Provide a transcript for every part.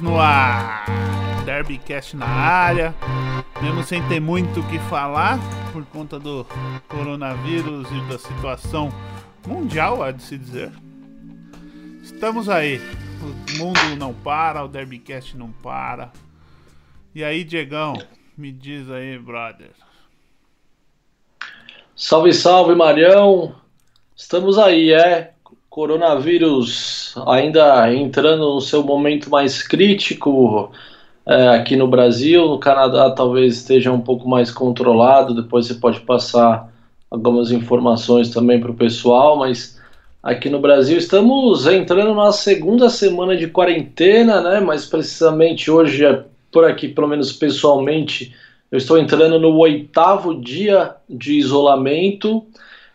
No ar. Derbycast na área. Mesmo sem ter muito o que falar por conta do coronavírus e da situação mundial, há de se dizer. Estamos aí. O mundo não para, o Derbycast não para. E aí, Diegão, me diz aí, brother. Salve, salve, Marião. Estamos aí, é coronavírus ainda entrando no seu momento mais crítico é, aqui no Brasil, no Canadá talvez esteja um pouco mais controlado, depois você pode passar algumas informações também para o pessoal, mas aqui no Brasil estamos entrando na segunda semana de quarentena, né? Mais precisamente hoje, é por aqui, pelo menos pessoalmente, eu estou entrando no oitavo dia de isolamento.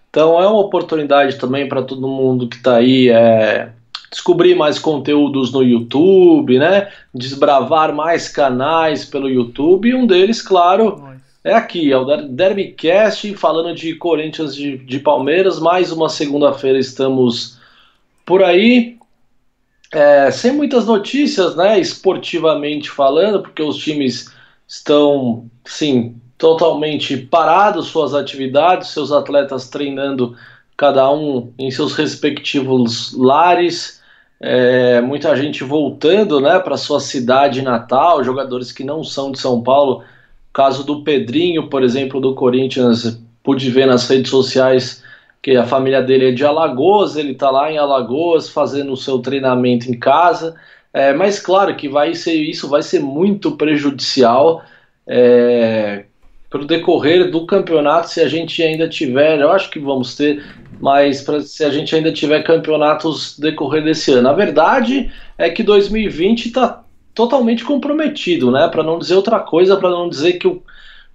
Então é uma oportunidade também para todo mundo que está aí é, descobrir mais conteúdos no YouTube, né? Desbravar mais canais pelo YouTube. E um deles, claro, é aqui, é o Derbycast, falando de Corinthians de, de Palmeiras. Mais uma segunda-feira estamos por aí. É, sem muitas notícias, né? Esportivamente falando, porque os times estão, sim, totalmente parado suas atividades, seus atletas treinando cada um em seus respectivos lares, é, muita gente voltando né, para sua cidade natal, jogadores que não são de São Paulo. Caso do Pedrinho, por exemplo, do Corinthians, pude ver nas redes sociais que a família dele é de Alagoas, ele está lá em Alagoas fazendo o seu treinamento em casa. É, mas claro que vai ser isso vai ser muito prejudicial é, para o decorrer do campeonato, se a gente ainda tiver, eu acho que vamos ter, mas pra, se a gente ainda tiver campeonatos decorrer desse ano. A verdade é que 2020 está totalmente comprometido, né? Para não dizer outra coisa, para não dizer que o,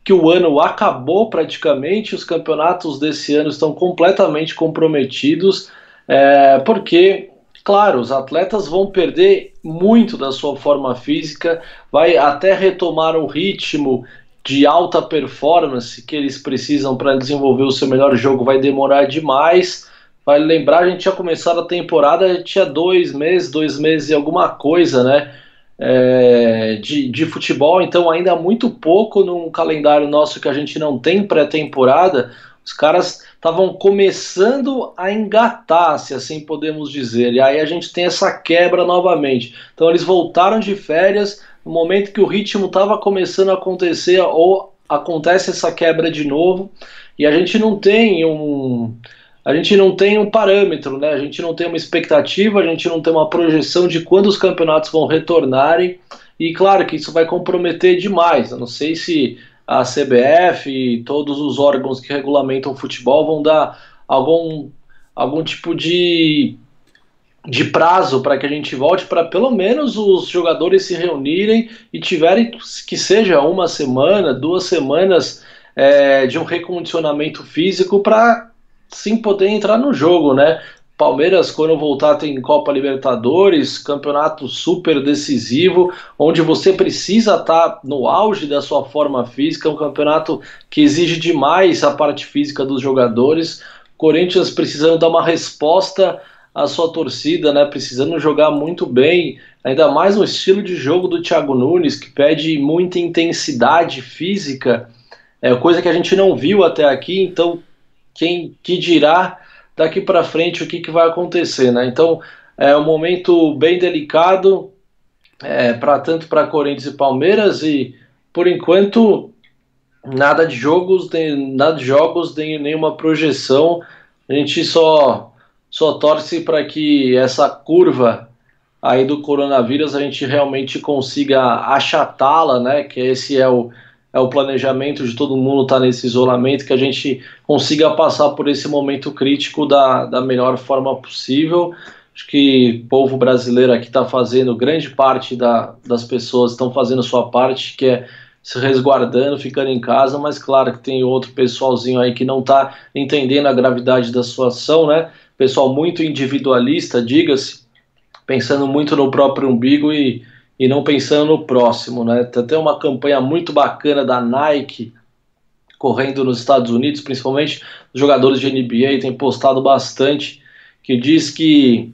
que o ano acabou praticamente, os campeonatos desse ano estão completamente comprometidos, é, porque Claro, os atletas vão perder muito da sua forma física, vai até retomar o ritmo de alta performance que eles precisam para desenvolver o seu melhor jogo vai demorar demais. Vai lembrar, a gente tinha começado a temporada, tinha dois meses, dois meses e alguma coisa, né? É, de, de futebol, então ainda muito pouco num calendário nosso que a gente não tem pré-temporada. Os caras estavam começando a engatar, se assim podemos dizer. E aí a gente tem essa quebra novamente. Então eles voltaram de férias no momento que o ritmo estava começando a acontecer ou acontece essa quebra de novo e a gente não tem um a gente não tem um parâmetro, né? A gente não tem uma expectativa, a gente não tem uma projeção de quando os campeonatos vão retornarem. E claro que isso vai comprometer demais. Eu não sei se a CBF e todos os órgãos que regulamentam o futebol vão dar algum, algum tipo de, de prazo para que a gente volte para pelo menos os jogadores se reunirem e tiverem que seja uma semana, duas semanas é, de um recondicionamento físico para sim poder entrar no jogo, né? Palmeiras, quando voltar, tem Copa Libertadores, campeonato super decisivo, onde você precisa estar tá no auge da sua forma física, um campeonato que exige demais a parte física dos jogadores. Corinthians precisando dar uma resposta à sua torcida, né? Precisando jogar muito bem, ainda mais no estilo de jogo do Thiago Nunes, que pede muita intensidade física, é coisa que a gente não viu até aqui, então quem que dirá daqui para frente o que, que vai acontecer, né? Então é um momento bem delicado é, para tanto para Corinthians e Palmeiras e por enquanto nada de jogos, nem, nada de jogos, nem nenhuma projeção. A gente só só torce para que essa curva aí do coronavírus a gente realmente consiga achatá-la, né? Que esse é o é o planejamento de todo mundo estar tá nesse isolamento, que a gente consiga passar por esse momento crítico da, da melhor forma possível. Acho que o povo brasileiro aqui está fazendo, grande parte da, das pessoas estão fazendo sua parte, que é se resguardando, ficando em casa, mas claro que tem outro pessoalzinho aí que não está entendendo a gravidade da situação, né? Pessoal muito individualista, diga-se, pensando muito no próprio umbigo e e não pensando no próximo, né? Tem até uma campanha muito bacana da Nike correndo nos Estados Unidos, principalmente os jogadores de NBA têm postado bastante, que diz que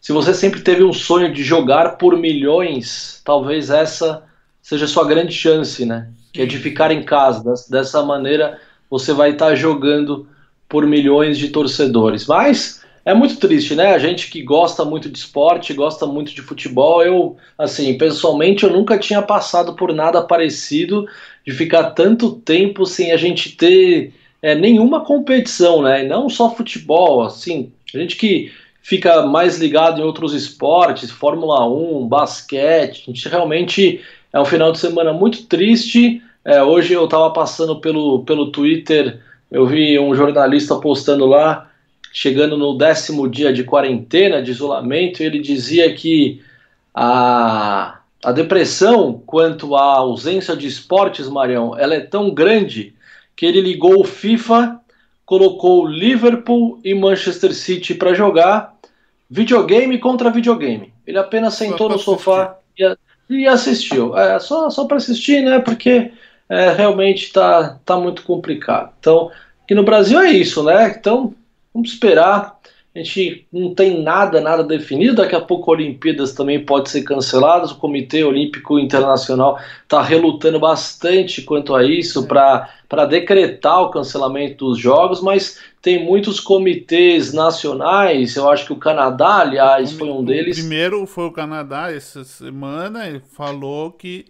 se você sempre teve um sonho de jogar por milhões, talvez essa seja a sua grande chance, né? Que é de ficar em casa. Dessa maneira, você vai estar jogando por milhões de torcedores. Mas é muito triste, né? A gente que gosta muito de esporte, gosta muito de futebol, eu, assim, pessoalmente, eu nunca tinha passado por nada parecido de ficar tanto tempo sem a gente ter é, nenhuma competição, né? E não só futebol, assim, a gente que fica mais ligado em outros esportes, Fórmula 1, basquete, a gente realmente é um final de semana muito triste. É, hoje eu estava passando pelo, pelo Twitter eu vi um jornalista postando lá, chegando no décimo dia de quarentena, de isolamento, e ele dizia que a, a depressão quanto à ausência de esportes, Marião, ela é tão grande que ele ligou o FIFA, colocou Liverpool e Manchester City para jogar videogame contra videogame. Ele apenas sentou no sofá e, e, assistiu. É, só só para assistir, né? Porque é, realmente está tá muito complicado. Então, aqui no Brasil é isso, né? Então, vamos esperar. A gente não tem nada, nada definido. Daqui a pouco Olimpíadas também pode ser canceladas. O Comitê Olímpico Internacional está relutando bastante quanto a isso para decretar o cancelamento dos Jogos, mas tem muitos comitês nacionais. Eu acho que o Canadá, aliás, foi um deles. O primeiro foi o Canadá essa semana. Ele falou que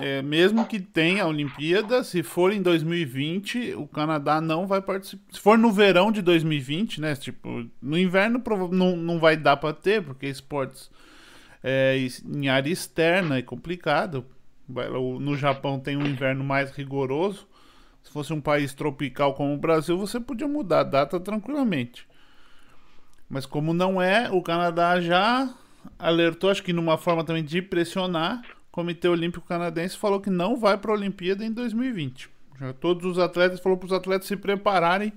é, mesmo que tenha a Olimpíada, se for em 2020, o Canadá não vai participar. Se for no verão de 2020, né? Tipo, no inverno não, não vai dar para ter, porque esportes é, em área externa é complicado. No Japão tem um inverno mais rigoroso. Se fosse um país tropical como o Brasil, você podia mudar a data tranquilamente. Mas como não é, o Canadá já alertou, acho que numa forma também de pressionar Comitê Olímpico Canadense falou que não vai para a Olimpíada em 2020. Já todos os atletas falou para os atletas se prepararem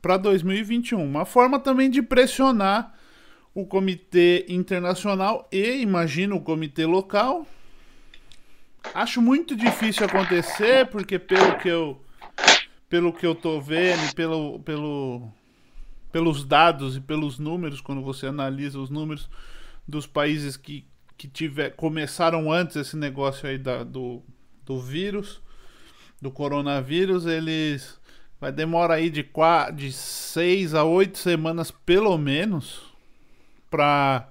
para 2021. Uma forma também de pressionar o comitê internacional e imagino o comitê local. Acho muito difícil acontecer porque pelo que eu pelo que eu tô vendo, pelo, pelo pelos dados e pelos números quando você analisa os números dos países que que tiver, começaram antes esse negócio aí da, do, do vírus, do coronavírus, eles vai demorar aí de, quatro, de seis a oito semanas pelo menos para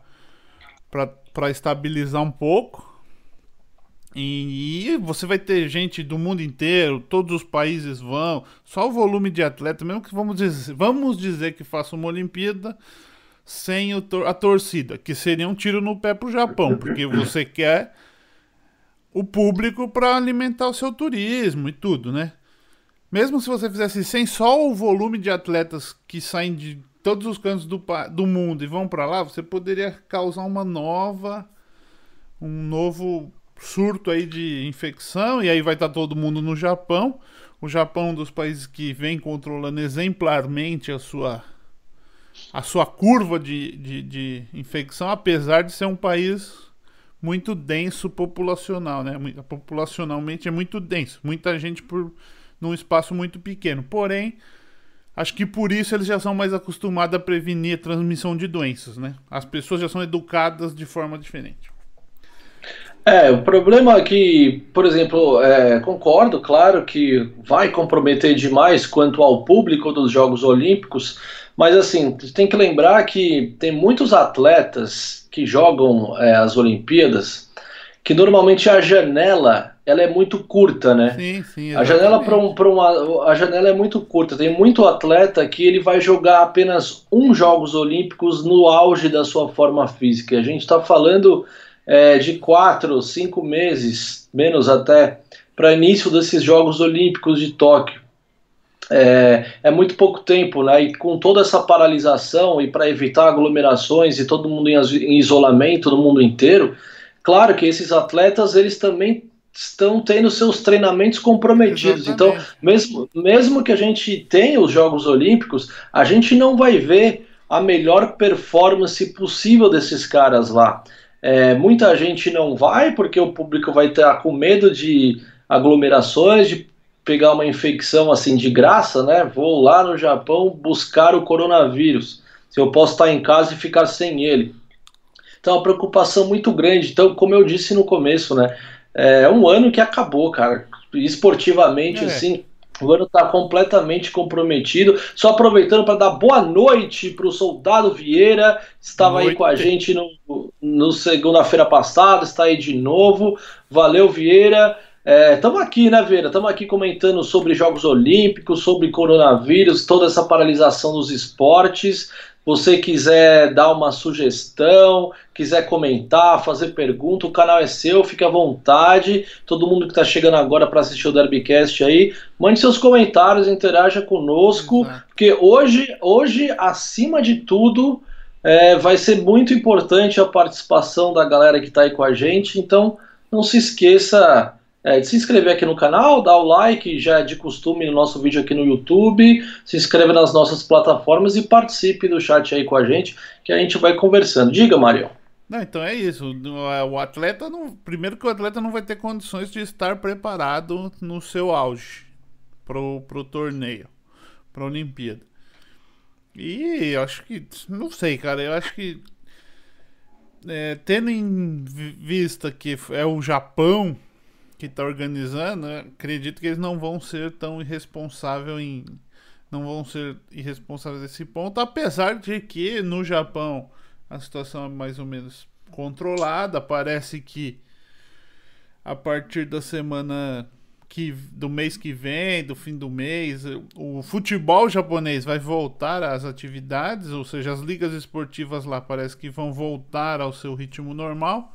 para estabilizar um pouco. E, e, você vai ter gente do mundo inteiro, todos os países vão, só o volume de atleta, mesmo que vamos dizer, vamos dizer que faça uma Olimpíada, sem a torcida, que seria um tiro no pé pro Japão, porque você quer o público para alimentar o seu turismo e tudo, né? Mesmo se você fizesse sem só o volume de atletas que saem de todos os cantos do, do mundo e vão para lá, você poderia causar uma nova, um novo surto aí de infecção e aí vai estar tá todo mundo no Japão. O Japão é um dos países que vem controlando exemplarmente a sua a sua curva de, de, de, infecção, apesar de ser um país muito denso populacional, né? Populacionalmente é muito denso, muita gente por num espaço muito pequeno. Porém, acho que por isso eles já são mais acostumados a prevenir a transmissão de doenças, né? As pessoas já são educadas de forma diferente. É, o problema é que, por exemplo, é, concordo, claro, que vai comprometer demais quanto ao público dos Jogos Olímpicos, mas assim, tem que lembrar que tem muitos atletas que jogam é, as Olimpíadas que normalmente a janela ela é muito curta, né? Sim, sim. A janela para um, uma a janela é muito curta. Tem muito atleta que ele vai jogar apenas um Jogos Olímpicos no auge da sua forma física. A gente está falando é, de quatro, cinco meses, menos até, para início desses Jogos Olímpicos de Tóquio é, é, muito pouco tempo, né? E com toda essa paralisação e para evitar aglomerações e todo mundo em, em, isolamento no mundo inteiro, claro que esses atletas eles também estão tendo seus treinamentos comprometidos. Exatamente. Então, mesmo, mesmo que a gente tenha os Jogos Olímpicos, a gente não vai ver a melhor performance possível desses caras lá. É, muita gente não vai porque o público vai estar com medo de aglomerações, de pegar uma infecção assim de graça, né? Vou lá no Japão buscar o coronavírus. Se eu posso estar em casa e ficar sem ele. Então, é uma preocupação muito grande. Então, como eu disse no começo, né? É um ano que acabou, cara. Esportivamente, é. assim, o ano está completamente comprometido. Só aproveitando para dar boa noite para o Soldado Vieira, estava noite. aí com a gente no, no segunda-feira passada, está aí de novo. Valeu, Vieira. Estamos é, aqui, né, Vieira? Estamos aqui comentando sobre Jogos Olímpicos, sobre coronavírus, toda essa paralisação dos esportes. Você quiser dar uma sugestão, quiser comentar, fazer pergunta, o canal é seu, fique à vontade. Todo mundo que está chegando agora para assistir o Derbycast aí, mande seus comentários, interaja conosco, Exato. porque hoje, hoje, acima de tudo, é, vai ser muito importante a participação da galera que está aí com a gente. Então, não se esqueça é, de se inscrever aqui no canal, dar o like, já é de costume no nosso vídeo aqui no YouTube, se inscreve nas nossas plataformas e participe do chat aí com a gente, que a gente vai conversando. Diga, Mário. Não, então é isso. O atleta não. Primeiro que o atleta não vai ter condições de estar preparado no seu auge pro, pro torneio, pra Olimpíada. E acho que. Não sei, cara. Eu acho que. É, tendo em vista que é o Japão que está organizando, acredito que eles não vão ser tão irresponsáveis em. Não vão ser irresponsáveis nesse ponto, apesar de que no Japão a situação é mais ou menos controlada. Parece que a partir da semana que do mês que vem, do fim do mês, o futebol japonês vai voltar às atividades, ou seja, as ligas esportivas lá parece que vão voltar ao seu ritmo normal.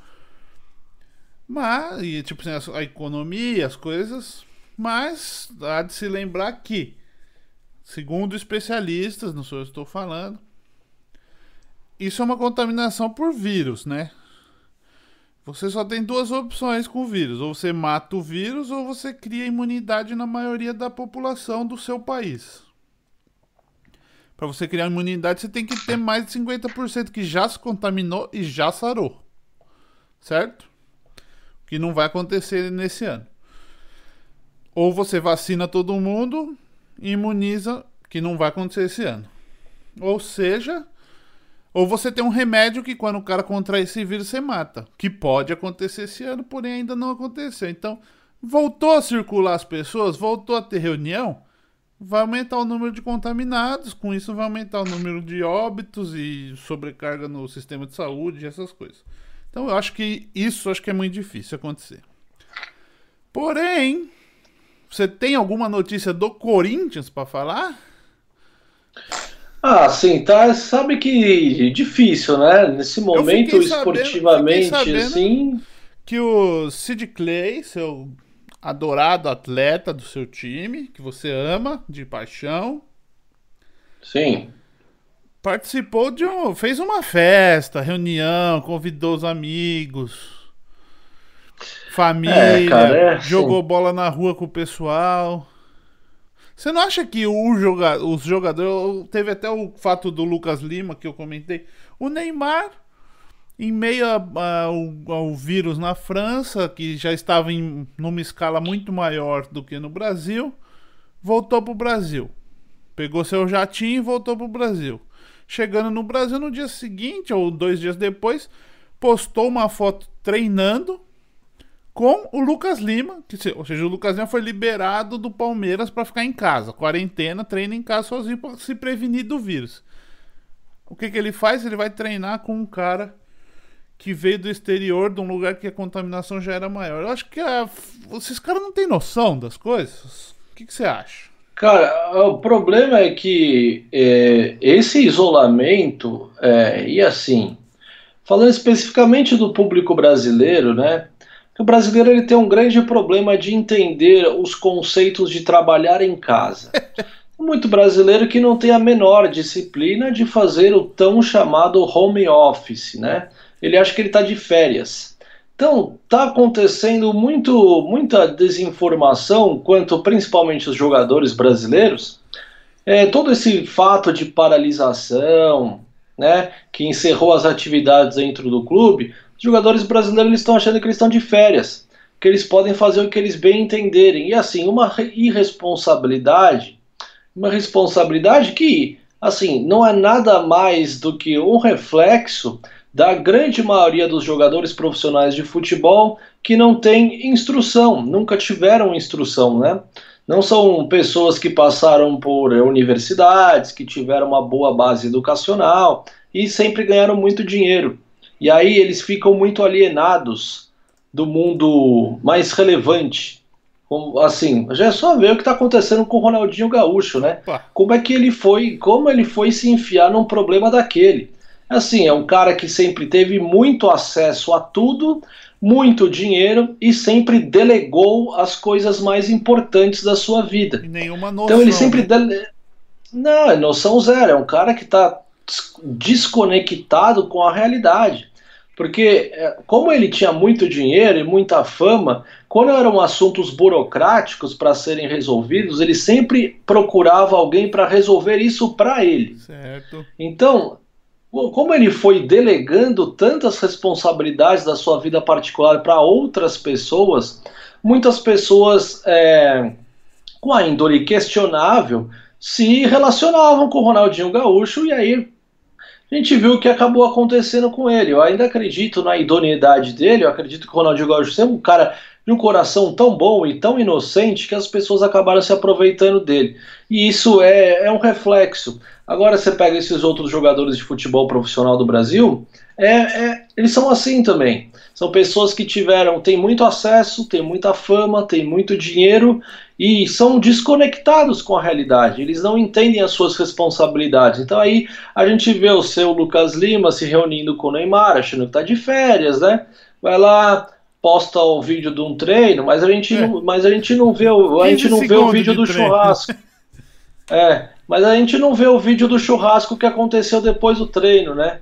Mas, e, tipo assim, a, a economia, as coisas. Mas há de se lembrar que, segundo especialistas, não sou eu estou falando, isso é uma contaminação por vírus, né? Você só tem duas opções com o vírus: ou você mata o vírus, ou você cria imunidade na maioria da população do seu país. Para você criar imunidade, você tem que ter mais de 50% que já se contaminou e já sarou. Certo? Que não vai acontecer nesse ano. Ou você vacina todo mundo e imuniza, que não vai acontecer esse ano. Ou seja, ou você tem um remédio que quando o cara contrai esse vírus você mata, que pode acontecer esse ano, porém ainda não aconteceu. Então, voltou a circular as pessoas, voltou a ter reunião, vai aumentar o número de contaminados, com isso vai aumentar o número de óbitos e sobrecarga no sistema de saúde essas coisas. Então eu acho que isso acho que é muito difícil acontecer. Porém, você tem alguma notícia do Corinthians para falar? Ah, sim, tá. Sabe que difícil, né? Nesse momento, esportivamente, sabendo, assim. Que o Sid Clay, seu adorado atleta do seu time, que você ama de paixão. Sim participou de um. fez uma festa, reunião, convidou os amigos, família, é, cara, é, jogou sim. bola na rua com o pessoal. Você não acha que o joga, os jogadores. Teve até o fato do Lucas Lima que eu comentei. O Neymar, em meio a, a, ao, ao, vírus na França, que já estava em numa escala muito maior do que no Brasil, voltou para o Brasil. Pegou seu jatinho e voltou para o Brasil. Chegando no Brasil no dia seguinte, ou dois dias depois, postou uma foto treinando com o Lucas Lima, que, ou seja, o Lucas Lima foi liberado do Palmeiras para ficar em casa, quarentena, treina em casa sozinho para se prevenir do vírus. O que, que ele faz? Ele vai treinar com um cara que veio do exterior, de um lugar que a contaminação já era maior. Eu acho que a... esses caras não têm noção das coisas. O que, que você acha? Cara, o problema é que é, esse isolamento, é, e assim, falando especificamente do público brasileiro, né? o brasileiro ele tem um grande problema de entender os conceitos de trabalhar em casa. Muito brasileiro que não tem a menor disciplina de fazer o tão chamado home office, né? Ele acha que ele está de férias. Então, está acontecendo muito, muita desinformação quanto principalmente os jogadores brasileiros. É, todo esse fato de paralisação, né, que encerrou as atividades dentro do clube, os jogadores brasileiros estão achando que eles estão de férias, que eles podem fazer o que eles bem entenderem. E assim, uma irresponsabilidade, uma responsabilidade que, assim, não é nada mais do que um reflexo da grande maioria dos jogadores profissionais de futebol que não tem instrução, nunca tiveram instrução, né? Não são pessoas que passaram por universidades, que tiveram uma boa base educacional e sempre ganharam muito dinheiro. E aí eles ficam muito alienados do mundo mais relevante. Como, assim, já é só ver o que está acontecendo com o Ronaldinho Gaúcho, né? Como é que ele foi, como ele foi se enfiar num problema daquele. Assim, é um cara que sempre teve muito acesso a tudo, muito dinheiro e sempre delegou as coisas mais importantes da sua vida. Nenhuma noção. Então ele sempre né? dele... não, é noção zero. É um cara que está desconectado com a realidade. Porque, é, como ele tinha muito dinheiro e muita fama, quando eram assuntos burocráticos para serem resolvidos, ele sempre procurava alguém para resolver isso para ele. Certo. Então, como ele foi delegando tantas responsabilidades da sua vida particular para outras pessoas, muitas pessoas é, com a índole questionável se relacionavam com o Ronaldinho Gaúcho e aí a gente viu o que acabou acontecendo com ele. Eu ainda acredito na idoneidade dele, eu acredito que o Ronaldinho Gaúcho é um cara de um coração tão bom e tão inocente que as pessoas acabaram se aproveitando dele. E isso é, é um reflexo. Agora você pega esses outros jogadores de futebol profissional do Brasil, é, é, eles são assim também. São pessoas que tiveram, têm muito acesso, têm muita fama, têm muito dinheiro e são desconectados com a realidade. Eles não entendem as suas responsabilidades. Então aí a gente vê o seu Lucas Lima se reunindo com o Neymar, achando que está de férias, né? Vai lá, posta o vídeo de um treino, mas a gente, é. não, mas a gente não vê o, a gente não vê o vídeo do treino. churrasco. É, mas a gente não vê o vídeo do churrasco que aconteceu depois do treino, né?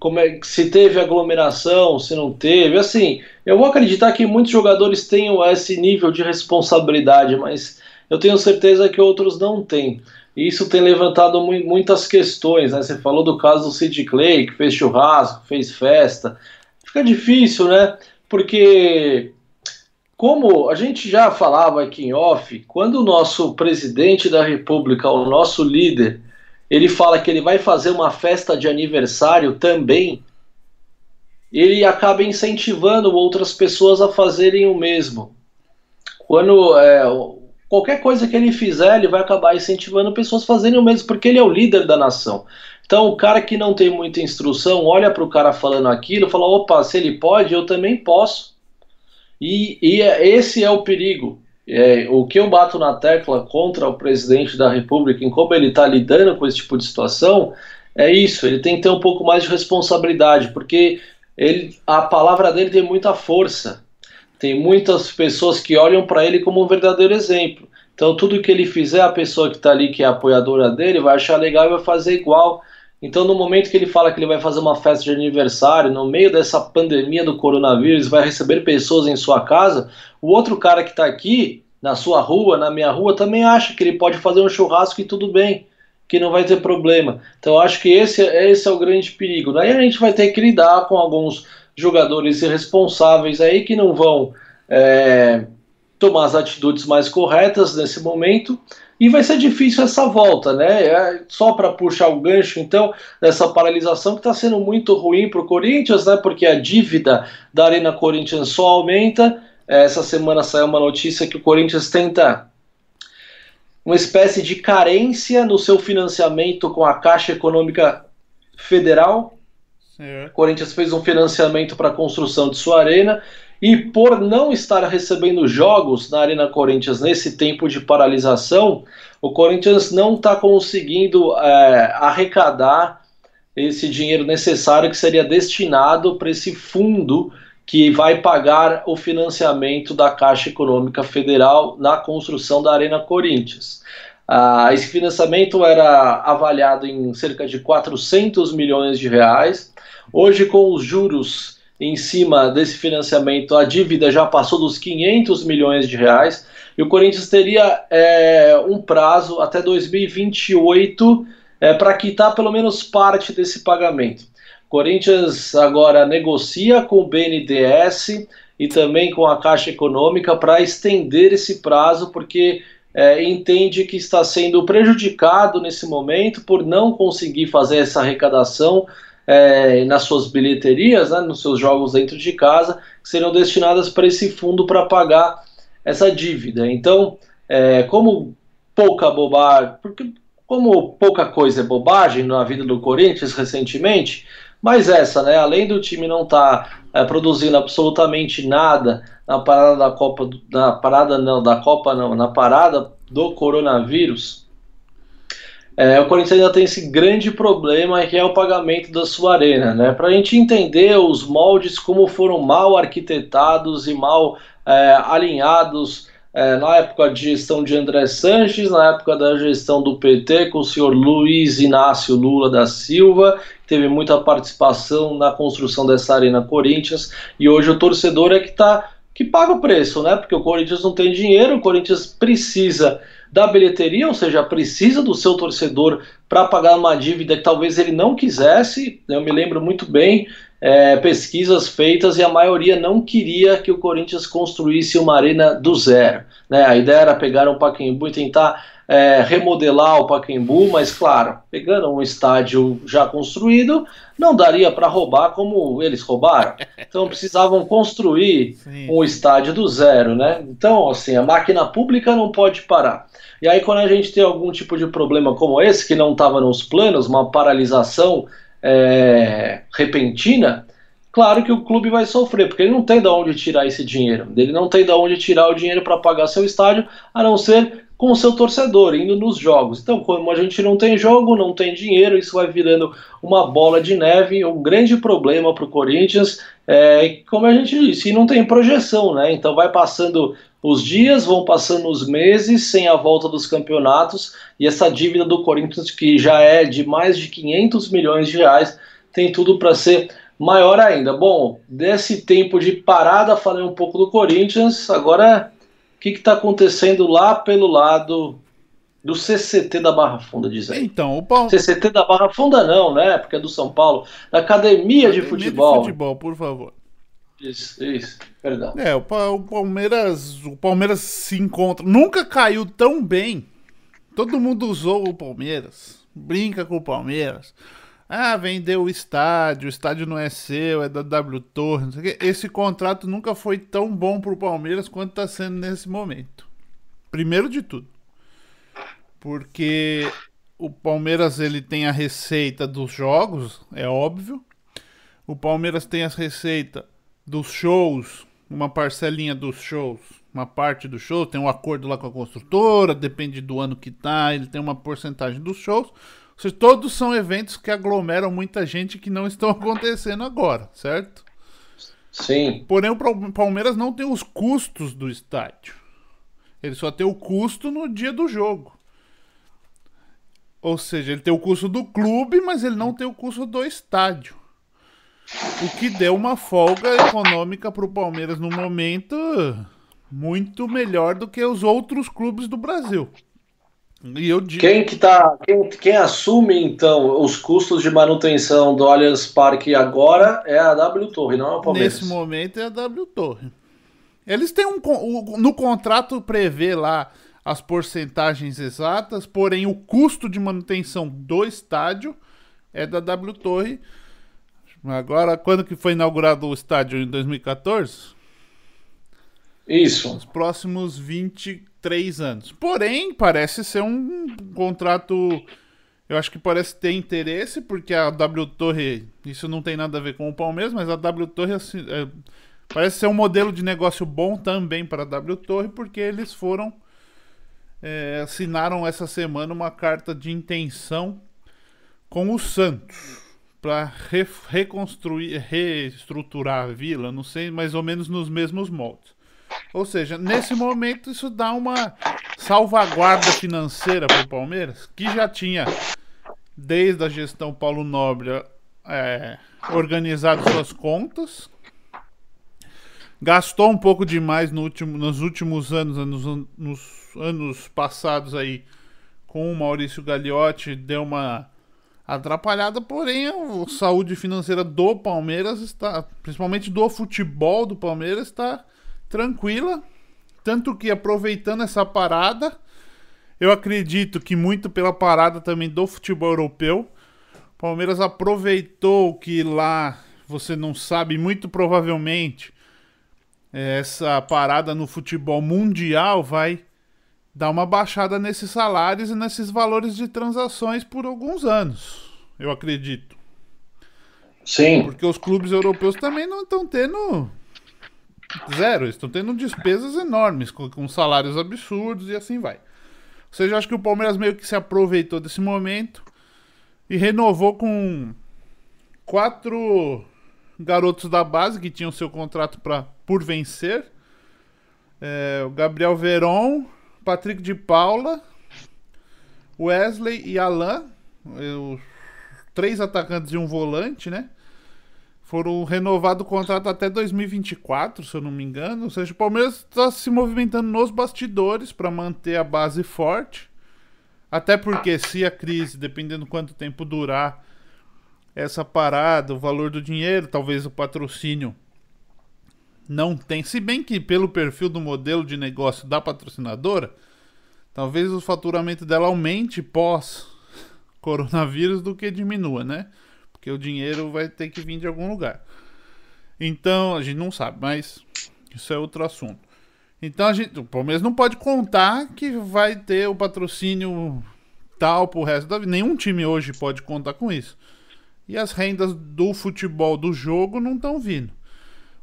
como é, se teve aglomeração, se não teve. Assim, eu vou acreditar que muitos jogadores tenham esse nível de responsabilidade, mas eu tenho certeza que outros não têm. E isso tem levantado mu muitas questões. Né? Você falou do caso do Sid Clay, que fez churrasco, fez festa. Fica difícil, né? Porque, como a gente já falava aqui em off, quando o nosso presidente da República, o nosso líder, ele fala que ele vai fazer uma festa de aniversário também, ele acaba incentivando outras pessoas a fazerem o mesmo. Quando é, qualquer coisa que ele fizer, ele vai acabar incentivando pessoas a fazerem o mesmo, porque ele é o líder da nação. Então, o cara que não tem muita instrução olha para o cara falando aquilo e fala: opa, se ele pode, eu também posso. E, e é, esse é o perigo. É, o que eu bato na tecla contra o presidente da República em como ele está lidando com esse tipo de situação é isso. Ele tem que ter um pouco mais de responsabilidade, porque ele, a palavra dele tem muita força. Tem muitas pessoas que olham para ele como um verdadeiro exemplo. Então, tudo que ele fizer, a pessoa que está ali, que é apoiadora dele, vai achar legal e vai fazer igual. Então, no momento que ele fala que ele vai fazer uma festa de aniversário, no meio dessa pandemia do coronavírus, vai receber pessoas em sua casa, o outro cara que está aqui, na sua rua, na minha rua, também acha que ele pode fazer um churrasco e tudo bem, que não vai ter problema. Então, acho que esse, esse é o grande perigo. Daí a gente vai ter que lidar com alguns jogadores irresponsáveis aí que não vão é, tomar as atitudes mais corretas nesse momento e vai ser difícil essa volta, né? É só para puxar o gancho, então, dessa paralisação que está sendo muito ruim para o Corinthians, né? Porque a dívida da Arena Corinthians só aumenta. Essa semana saiu uma notícia que o Corinthians tenta uma espécie de carência no seu financiamento com a Caixa Econômica Federal. É. O Corinthians fez um financiamento para a construção de sua arena e por não estar recebendo jogos na Arena Corinthians nesse tempo de paralisação, o Corinthians não está conseguindo é, arrecadar esse dinheiro necessário que seria destinado para esse fundo que vai pagar o financiamento da Caixa Econômica Federal na construção da Arena Corinthians. Ah, esse financiamento era avaliado em cerca de 400 milhões de reais. Hoje, com os juros em cima desse financiamento, a dívida já passou dos 500 milhões de reais e o Corinthians teria é, um prazo até 2028 é, para quitar pelo menos parte desse pagamento. Corinthians agora negocia com o BNDES e também com a Caixa Econômica para estender esse prazo, porque é, entende que está sendo prejudicado nesse momento por não conseguir fazer essa arrecadação é, nas suas bilheterias, né, nos seus jogos dentro de casa, que seriam destinadas para esse fundo para pagar essa dívida. Então, é, como pouca bobagem, porque como pouca coisa é bobagem na vida do Corinthians recentemente, mas essa, né, além do time não estar tá, é, produzindo absolutamente nada na parada da Copa, na parada não, da Copa não, na parada do coronavírus, é, o Corinthians ainda tem esse grande problema que é o pagamento da sua arena, né? Para a gente entender os moldes como foram mal arquitetados e mal é, alinhados é, na época de gestão de André Sanches, na época da gestão do PT com o senhor Luiz Inácio Lula da Silva, teve muita participação na construção dessa arena Corinthians, e hoje o torcedor é que tá que paga o preço, né? Porque o Corinthians não tem dinheiro, o Corinthians precisa da bilheteria, ou seja, precisa do seu torcedor para pagar uma dívida que talvez ele não quisesse. Eu me lembro muito bem é, pesquisas feitas e a maioria não queria que o Corinthians construísse uma arena do zero. Né? A ideia era pegar um Pacaembu e tentar é, remodelar o Pacaembu, mas claro, pegando um estádio já construído, não daria para roubar como eles roubaram. Então precisavam construir Sim. um estádio do zero, né? Então, assim, a máquina pública não pode parar. E aí, quando a gente tem algum tipo de problema como esse, que não estava nos planos, uma paralisação é, repentina, claro que o clube vai sofrer, porque ele não tem de onde tirar esse dinheiro. Ele não tem de onde tirar o dinheiro para pagar seu estádio, a não ser com o seu torcedor, indo nos jogos. Então, como a gente não tem jogo, não tem dinheiro, isso vai virando uma bola de neve, um grande problema para o Corinthians. É, como a gente disse, e não tem projeção, né? Então vai passando os dias, vão passando os meses sem a volta dos campeonatos e essa dívida do Corinthians, que já é de mais de 500 milhões de reais, tem tudo para ser maior ainda. Bom, desse tempo de parada, falei um pouco do Corinthians, agora que está acontecendo lá pelo lado do CCT da Barra Funda, diz aí. Então, o Paulo... CCT da Barra Funda não, né? Porque é do São Paulo. Da Academia, Academia de Futebol. De futebol, por favor. Isso, isso, perdão. É, o, Palmeiras, o Palmeiras se encontra, nunca caiu tão bem. Todo mundo usou o Palmeiras, brinca com o Palmeiras. Ah, vendeu o estádio, o estádio não é seu, é da W Torre, não sei o quê. Esse contrato nunca foi tão bom pro Palmeiras quanto está sendo nesse momento. Primeiro de tudo. Porque o Palmeiras ele tem a receita dos jogos, é óbvio. O Palmeiras tem a receita dos shows, uma parcelinha dos shows, uma parte do show, tem um acordo lá com a construtora, depende do ano que tá, ele tem uma porcentagem dos shows. Seja, todos são eventos que aglomeram muita gente que não estão acontecendo agora, certo? Sim. Porém, o Palmeiras não tem os custos do estádio. Ele só tem o custo no dia do jogo. Ou seja, ele tem o custo do clube, mas ele não tem o custo do estádio. O que deu uma folga econômica para o Palmeiras no momento muito melhor do que os outros clubes do Brasil. E eu digo... Quem que tá, quem, quem assume então os custos de manutenção do Allianz Parque agora é a W Torre, não é o Palmeiras. Nesse momento é a W Torre. Eles têm um no contrato prevê lá as porcentagens exatas, porém o custo de manutenção do estádio é da W Torre Agora, quando que foi inaugurado o estádio? Em 2014? Isso. Os próximos 23 anos. Porém, parece ser um contrato. Eu acho que parece ter interesse, porque a W Torre. Isso não tem nada a ver com o Palmeiras, mas a W Torre assim, é, parece ser um modelo de negócio bom também para a W Torre, porque eles foram. É, assinaram essa semana uma carta de intenção com o Santos para re reconstruir, reestruturar a vila, não sei, mais ou menos nos mesmos moldes. Ou seja, nesse momento isso dá uma salvaguarda financeira para o Palmeiras, que já tinha, desde a gestão Paulo Nobre, é, organizado suas contas, gastou um pouco demais no último, nos últimos anos, nos, nos anos passados aí, com o Maurício Gagliotti, deu uma atrapalhada, porém a saúde financeira do Palmeiras está, principalmente do futebol do Palmeiras, está tranquila. Tanto que aproveitando essa parada, eu acredito que muito pela parada também do futebol europeu, Palmeiras aproveitou que lá você não sabe, muito provavelmente essa parada no futebol mundial vai dar uma baixada nesses salários e nesses valores de transações por alguns anos, eu acredito. Sim. Porque os clubes europeus também não estão tendo zero, estão tendo despesas enormes, com, com, salários absurdos e assim vai. Ou seja, acho que o Palmeiras meio que se aproveitou desse momento e renovou com quatro garotos da base que tinham seu contrato pra, por vencer. É, o Gabriel Veron, Patrick de Paula, Wesley e Alain, os três atacantes e um volante, né? Foram renovados o contrato até 2024, se eu não me engano. Ou seja, o Palmeiras está se movimentando nos bastidores para manter a base forte. Até porque se a crise, dependendo quanto tempo durar essa parada, o valor do dinheiro, talvez o patrocínio não tem. Se bem que pelo perfil do modelo de negócio da patrocinadora, talvez o faturamento dela aumente pós coronavírus do que diminua, né? Porque o dinheiro vai ter que vir de algum lugar. Então, a gente não sabe, mas isso é outro assunto. Então, a gente, o Palmeiras não pode contar que vai ter o patrocínio tal pro resto da vida. Nenhum time hoje pode contar com isso. E as rendas do futebol do jogo não estão vindo.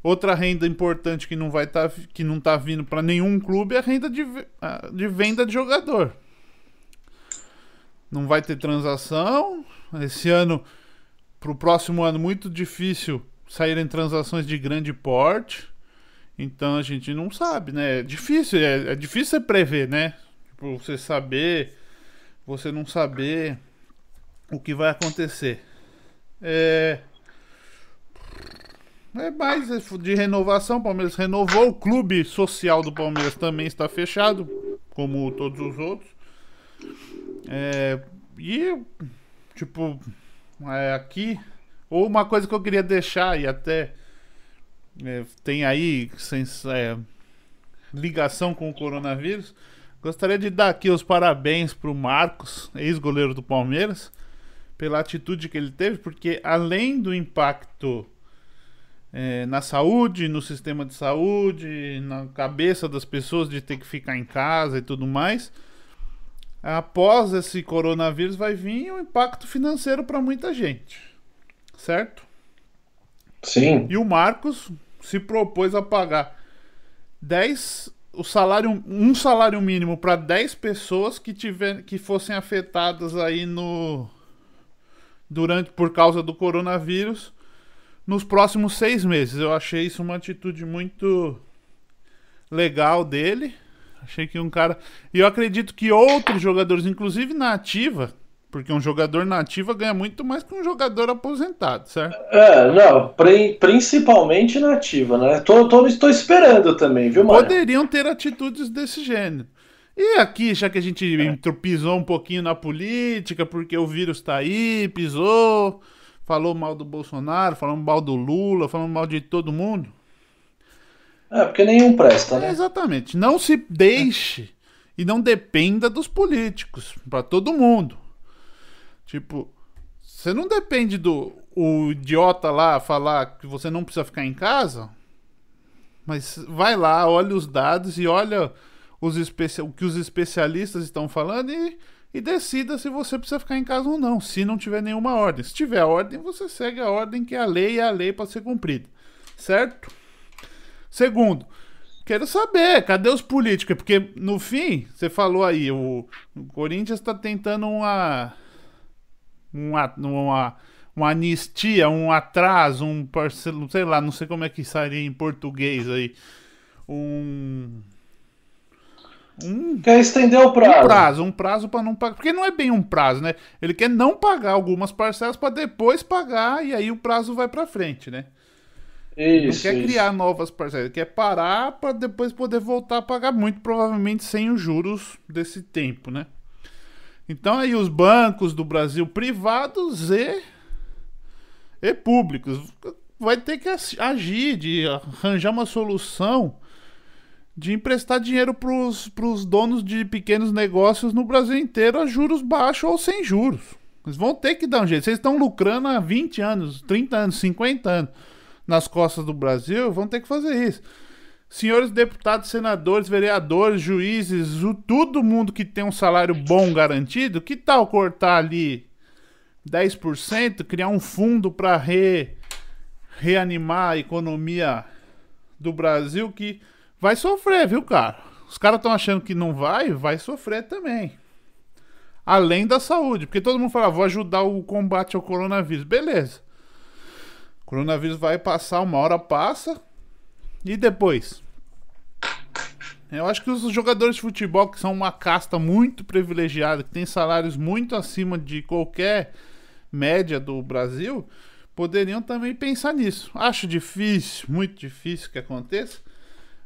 Outra renda importante que não vai tá, que não tá vindo para nenhum clube é a renda de, de venda de jogador. Não vai ter transação. Esse ano para o próximo ano muito difícil saírem transações de grande porte. Então a gente não sabe, né? É difícil, é, é difícil você prever, né? Tipo, você saber, você não saber o que vai acontecer. É. É mais de renovação. Palmeiras renovou. O clube social do Palmeiras também está fechado, como todos os outros. É, e, tipo, é, aqui. Ou uma coisa que eu queria deixar, e até é, tem aí sem, é, ligação com o coronavírus. Gostaria de dar aqui os parabéns para o Marcos, ex-goleiro do Palmeiras, pela atitude que ele teve, porque além do impacto é, na saúde, no sistema de saúde, na cabeça das pessoas de ter que ficar em casa e tudo mais após esse coronavírus vai vir um impacto financeiro para muita gente, certo? Sim. E o Marcos se propôs a pagar 10 o salário um salário mínimo para 10 pessoas que tiver que fossem afetadas aí no durante por causa do coronavírus nos próximos seis meses. Eu achei isso uma atitude muito legal dele Achei que um cara. E eu acredito que outros jogadores, inclusive na ativa, porque um jogador na ativa ganha muito mais que um jogador aposentado, certo? É, não, principalmente na ativa, né? Tô, tô, estou esperando também, viu, Mário? Poderiam ter atitudes desse gênero. E aqui, já que a gente é. pisou um pouquinho na política, porque o vírus tá aí, pisou, falou mal do Bolsonaro, falou mal do Lula, falou mal de todo mundo. É, porque nenhum presta, né? É, exatamente. Não se deixe e não dependa dos políticos, para todo mundo. Tipo, você não depende do o idiota lá falar que você não precisa ficar em casa, mas vai lá, olha os dados e olha os especia o que os especialistas estão falando e, e decida se você precisa ficar em casa ou não, se não tiver nenhuma ordem. Se tiver ordem, você segue a ordem que é a lei e a lei para ser cumprida. Certo? Segundo, quero saber, cadê os políticos? Porque no fim, você falou aí, o, o Corinthians está tentando uma, uma, uma, uma anistia, um atraso, um parcelo, sei lá, não sei como é que seria em português aí. Um. Um, quer estender o prazo. Um prazo, um prazo para não pagar. Porque não é bem um prazo, né? Ele quer não pagar algumas parcelas para depois pagar e aí o prazo vai para frente, né? Isso, não quer isso. criar novas parcelas, quer parar para depois poder voltar a pagar muito, provavelmente sem os juros desse tempo, né? Então aí os bancos do Brasil privados e, e públicos vai ter que agir, de arranjar uma solução de emprestar dinheiro para os donos de pequenos negócios no Brasil inteiro a juros baixos ou sem juros. Eles vão ter que dar um jeito. Vocês estão lucrando há 20 anos, 30 anos, 50 anos nas costas do Brasil, vão ter que fazer isso. Senhores deputados, senadores, vereadores, juízes, o, todo mundo que tem um salário bom garantido, que tal cortar ali 10%, criar um fundo para re, reanimar a economia do Brasil que vai sofrer, viu, cara? Os caras estão achando que não vai, vai sofrer também além da saúde. Porque todo mundo fala, vou ajudar o combate ao coronavírus. Beleza. Coronavírus vai passar, uma hora passa. E depois? Eu acho que os jogadores de futebol, que são uma casta muito privilegiada, que tem salários muito acima de qualquer média do Brasil, poderiam também pensar nisso. Acho difícil, muito difícil que aconteça,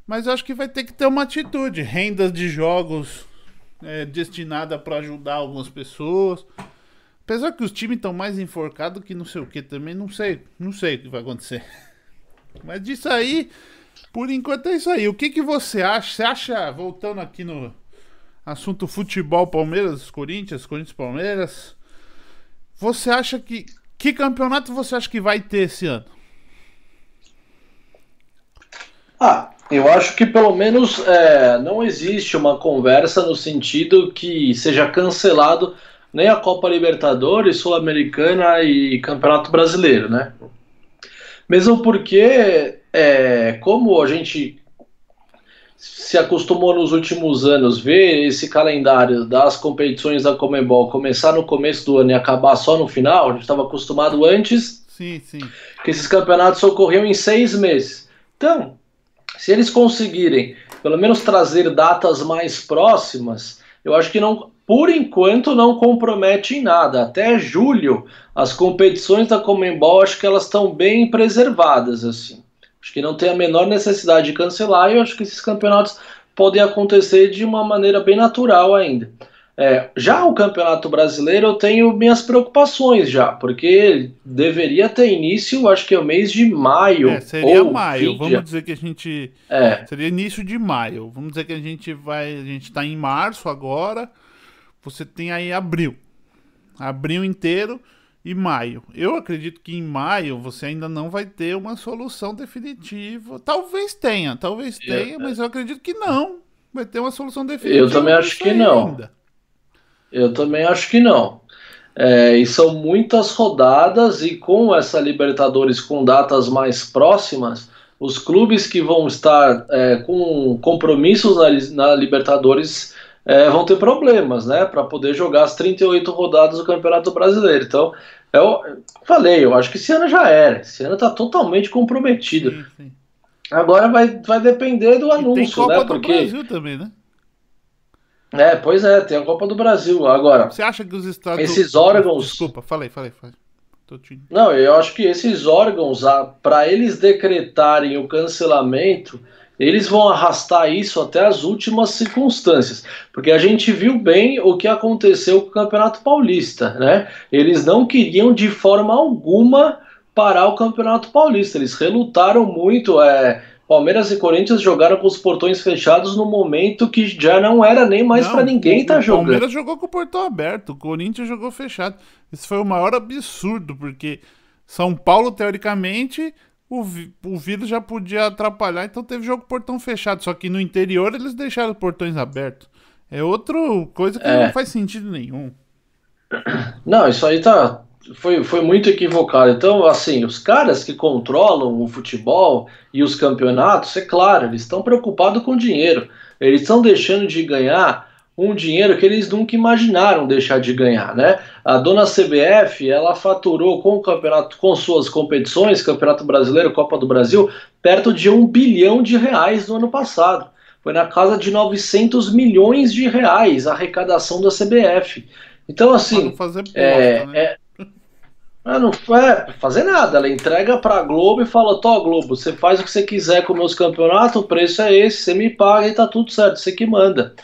mas acho que vai ter que ter uma atitude. Rendas de jogos é, destinada para ajudar algumas pessoas. Apesar que os times estão mais enforcados que não sei o que também, não sei, não sei o que vai acontecer. Mas disso aí, por enquanto é isso aí. O que, que você acha? Você acha, voltando aqui no assunto futebol Palmeiras, Corinthians, Corinthians Palmeiras, você acha que que campeonato você acha que vai ter esse ano? Ah, eu acho que pelo menos é, não existe uma conversa no sentido que seja cancelado nem a Copa Libertadores, Sul-Americana e Campeonato Brasileiro, né? Mesmo porque, é, como a gente se acostumou nos últimos anos ver esse calendário das competições da Comebol começar no começo do ano e acabar só no final, a gente estava acostumado antes sim, sim. que esses campeonatos ocorriam em seis meses. Então, se eles conseguirem, pelo menos, trazer datas mais próximas, eu acho que não, por enquanto, não compromete em nada. Até julho, as competições da Comembol, acho que elas estão bem preservadas, assim. Acho que não tem a menor necessidade de cancelar e eu acho que esses campeonatos podem acontecer de uma maneira bem natural ainda. É, já o Campeonato Brasileiro eu tenho minhas preocupações já, porque deveria ter início, acho que é o mês de maio. É, seria maio, vamos dizer que a gente. É. Seria início de maio. Vamos dizer que a gente vai. A gente está em março agora. Você tem aí abril. Abril inteiro e maio. Eu acredito que em maio você ainda não vai ter uma solução definitiva. Talvez tenha, talvez tenha, mas eu acredito que não. Vai ter uma solução definitiva. Eu também acho que não. Ainda. Eu também acho que não. É, e são muitas rodadas, e com essa Libertadores com datas mais próximas, os clubes que vão estar é, com compromissos na, na Libertadores é, vão ter problemas, né, para poder jogar as 38 rodadas do Campeonato Brasileiro. Então, eu falei, eu acho que esse ano já era, esse ano está totalmente comprometido. Sim, sim. Agora vai, vai depender do anúncio, e tem Copa né? Porque... do Brasil também, né? É, pois é, tem a Copa do Brasil. Agora, você acha que os estados. Esses órgãos. Desculpa, falei, falei, falei. Te... Não, eu acho que esses órgãos, para eles decretarem o cancelamento, eles vão arrastar isso até as últimas circunstâncias. Porque a gente viu bem o que aconteceu com o Campeonato Paulista, né? Eles não queriam de forma alguma parar o Campeonato Paulista. Eles relutaram muito. É, Palmeiras e Corinthians jogaram com os portões fechados no momento que já não era nem mais para ninguém estar tá jogando. O Palmeiras jogou com o portão aberto, o Corinthians jogou fechado. Isso foi o maior absurdo, porque São Paulo, teoricamente, o, o vírus já podia atrapalhar, então teve jogo portão fechado. Só que no interior eles deixaram os portões abertos. É outra coisa que é. não faz sentido nenhum. Não, isso aí tá, foi, foi muito equivocado. Então, assim, os caras que controlam o futebol e os campeonatos, é claro, eles estão preocupados com dinheiro. Eles estão deixando de ganhar um dinheiro que eles nunca imaginaram deixar de ganhar, né? A dona CBF, ela faturou com o campeonato, com suas competições, Campeonato Brasileiro, Copa do Brasil, perto de um bilhão de reais no ano passado. Foi na casa de 900 milhões de reais a arrecadação da CBF. Então, assim, fazer é, né? é, não é fazer nada, ela entrega pra Globo e fala: Tó, Globo, você faz o que você quiser com meus campeonatos, o preço é esse, você me paga e tá tudo certo, você que manda.